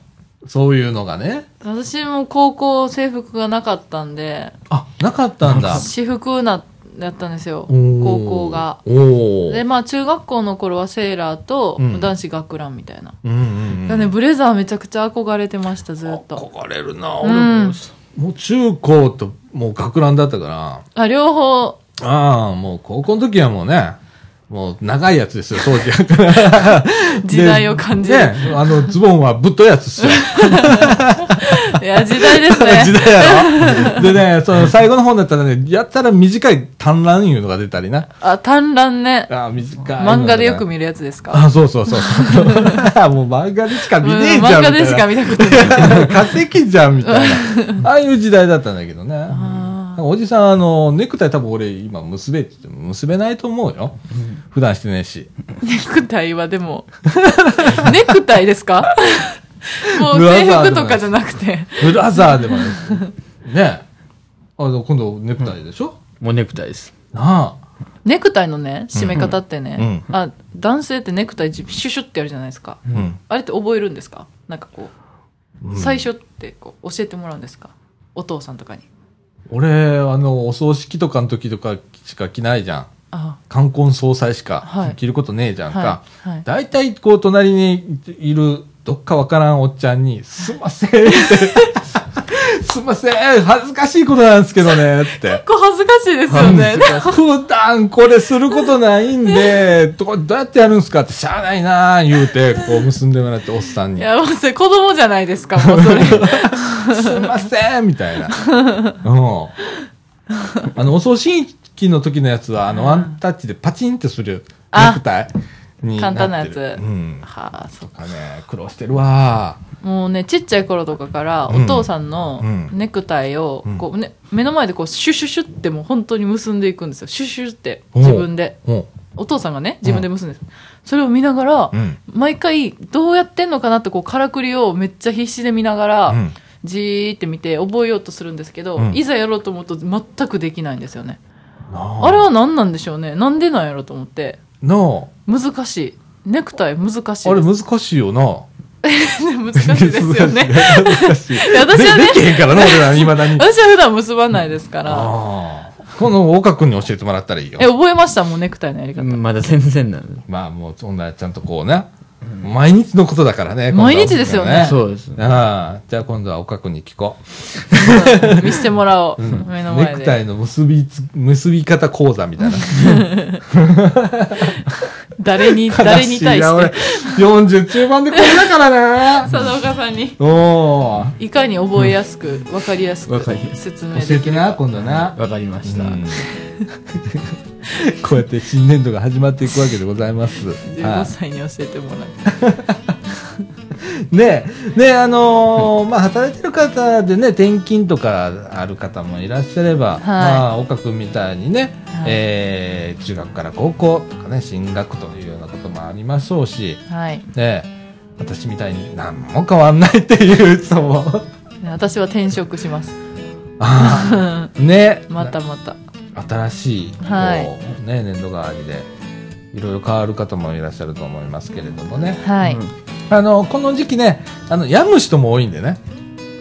Speaker 1: そういうのがね。
Speaker 3: 私も高校制服がなかったんで。
Speaker 1: あなかったんだ。
Speaker 3: 私服なだったんですよ。高校が。
Speaker 1: おお
Speaker 3: でまあ中学校の頃はセーラーと
Speaker 1: うん。
Speaker 3: 男子学ランみたいな、
Speaker 1: うんうんうん。
Speaker 3: だねブレザーめちゃくちゃ憧れてましたずっと。
Speaker 1: 憧れるな。
Speaker 3: うん。
Speaker 1: 俺も、もう中高ともう学ランだったから。
Speaker 3: あ両方。
Speaker 1: ああもう高校の時はもうねもう長いやつですよ当時。
Speaker 3: 時代を感じる。
Speaker 1: でねあのズボンはぶっといやつですよ。
Speaker 3: いや時代ですね。
Speaker 1: 時代やろ？でねその最後の方だったらねやったら短い短乱いうのが出たりな。
Speaker 3: あ短乱ね。
Speaker 1: ああ短い
Speaker 3: 漫画でよく
Speaker 1: 見
Speaker 3: 見るやつですか？
Speaker 1: あそうそうそうもう漫画でしか見ねえ
Speaker 3: うん
Speaker 1: じゃん
Speaker 3: 漫画でしか
Speaker 1: み
Speaker 3: 見たことない。
Speaker 1: 化石じゃんみたいな。ああいう時代だったんだけどね。
Speaker 3: あ
Speaker 1: おじさん、あの、ネクタイ多分俺今結べって言っても結べないと思うよ。普段してねえし。
Speaker 3: ネクタイはでも ネクタイですか？もう制服とかじゃなくて。
Speaker 1: ブラザーでもないし。ねあの、今度ネクタイでしょ、
Speaker 2: もうネクタイです。
Speaker 1: なあ。
Speaker 3: ネクタイのね締め方ってね、
Speaker 1: う
Speaker 3: あ男性ってネクタイシュシュってやるじゃないですか。
Speaker 1: うん。
Speaker 3: あれって覚えるんですか？なんかこう、
Speaker 1: うん。
Speaker 3: 最初ってこう教えてもらうんですか？お父さんとかに
Speaker 1: 俺、あの、お葬式とかの時とかしか着ないじゃん。
Speaker 3: あ
Speaker 1: 冠婚葬祭しか
Speaker 3: はい
Speaker 1: 着ることねえじゃんか。
Speaker 3: はいはい
Speaker 1: 大体、こう、隣にいる、どっかわからんおっちゃんに、すいませんって。すいません、恥ずかしいことなんですけどね、って。
Speaker 3: 結構恥ずかしいですよね
Speaker 1: 普段これすることないんで、どどうやってやるんすかって、しゃあないなー言うて、こう結んでもらって、おっさんに。
Speaker 3: いやもうそれ子供じゃないですかもうそれ
Speaker 1: すいませんみたいな。うん。あの、お葬式の時のやつは、あの、ワンタッチでパチンってする
Speaker 3: あ
Speaker 1: ネクタイ。
Speaker 3: 簡単なやつ。
Speaker 1: うん。
Speaker 3: はあそう
Speaker 1: とかね、苦労してるわ。
Speaker 3: もうねちっちゃい頃とかから
Speaker 1: うん。
Speaker 3: お父さんの
Speaker 1: うん。
Speaker 3: ネクタイを
Speaker 1: うん。
Speaker 3: こう、ね、目の前でこうシュシュシュってもう本当に結んでいくんですよ。シュシュって自分で。
Speaker 1: う。ん。
Speaker 3: お父さんがね自分で結んでる、それを見ながら、
Speaker 1: うん。
Speaker 3: 毎回どうやってんのかなってこうからくりをめっちゃ必死で見ながら、
Speaker 1: うん。
Speaker 3: じーって見て覚えようとするんですけど、
Speaker 1: うん。
Speaker 3: いざやろうと思うと全くできないんですよね。
Speaker 1: な
Speaker 3: あ。れは何なんでしょうね。なんでなんやろうと思って。
Speaker 1: なあ。
Speaker 3: 難しいネクタイ難しいです
Speaker 1: あれ難しいよな。
Speaker 3: 難しいですよね
Speaker 1: 難しい。
Speaker 3: いや私はね
Speaker 1: でできへんからな、俺ら、未だに。
Speaker 3: 私は普段結ばないですから
Speaker 1: ああ。この岡君に教えてもらったらいいよ
Speaker 3: え。覚えました？もうネクタイのやり方、
Speaker 2: まだ全然なんで。
Speaker 1: まあもう、そんなちゃんとこうね。毎日のことだからね。
Speaker 3: 毎日ですよね
Speaker 2: そうです。
Speaker 1: ああ。じゃあ今度は岡君に聞こ
Speaker 3: 見せてもらおう、
Speaker 1: う。うん
Speaker 3: 目の前で
Speaker 1: ネクタイの結びつ、結び方講座みたいな。
Speaker 3: 誰に誰に対
Speaker 1: 悲し
Speaker 3: て
Speaker 1: ？40中盤でこれだからな。
Speaker 3: 佐岡さんに
Speaker 1: おー。
Speaker 3: いかに覚えやすく、わかりやすく説明
Speaker 1: 教え
Speaker 3: できる
Speaker 1: てな、今度な。
Speaker 2: わかりました。
Speaker 1: うんこうやって新年度が始まっていくわけでございます。
Speaker 3: 15
Speaker 1: はい
Speaker 3: 歳に教えてもらう
Speaker 1: ねねあのーまあ働いてる方でね転勤とかある方もいらっしゃれば、まあ岡君みたいにね、
Speaker 3: はい。
Speaker 1: えー中学から高校とかね進学というようなこともありましょうし、
Speaker 3: はい。
Speaker 1: ね私みたいに何も変わんないっていう人も。
Speaker 3: ね私は転職します。
Speaker 1: あー ね。
Speaker 3: またまた。
Speaker 1: 新しい
Speaker 3: はい。
Speaker 1: ね年度替わりでいろいろ変わる方もいらっしゃると思いますけれどもね。
Speaker 3: はい、
Speaker 2: うん
Speaker 1: あのこの時期ねあの病む人も多いんでね。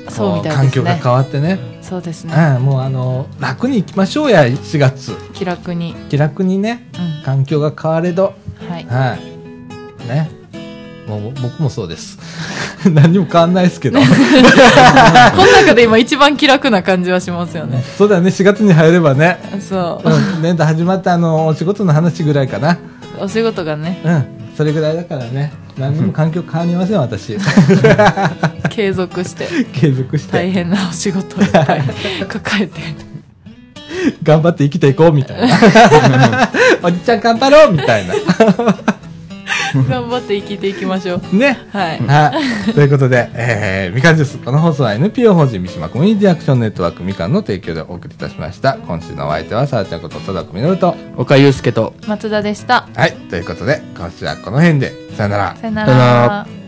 Speaker 3: そうみたいです
Speaker 1: 環境が
Speaker 3: ね
Speaker 1: 変わってね。
Speaker 3: そうですね。
Speaker 1: うんもうあの楽に行きましょうや4月。
Speaker 3: 気楽に、
Speaker 1: 気楽にね
Speaker 3: う
Speaker 1: 環境が変われど。
Speaker 3: ん、はい。
Speaker 1: はい。ね。もう僕もそうです。何にも変わんないですけど。
Speaker 3: この中で今一番気楽な感じはしますよね。
Speaker 1: そうだよね。4月に入ればね、
Speaker 3: そう。
Speaker 1: うん、年度始まったあのお仕事の話ぐらいかな。
Speaker 3: お仕事がね。
Speaker 1: うんそれぐらいだからね。何にも環境変わりません私。
Speaker 3: 継続して。
Speaker 1: 継続して。
Speaker 3: 大変なお仕事をいっぱい抱えて。
Speaker 1: 頑張って生きていこうみたいな。おじちゃん頑張ろうみたいな。
Speaker 3: 頑張って生きていきましょう
Speaker 1: ね。
Speaker 3: はい
Speaker 1: はい。ということで、えー、みかんジュース。この放送は NPO 法人三島コミュニティアクションネットワークみかんの提供でお送りいたしました。今週のお相手は、さあちゃんこと佐田みのると。
Speaker 2: 岡祐介と
Speaker 3: 松田でした
Speaker 1: はい。ということで、今週はこの辺で、さよなら。
Speaker 3: さよな
Speaker 2: さよな
Speaker 3: ら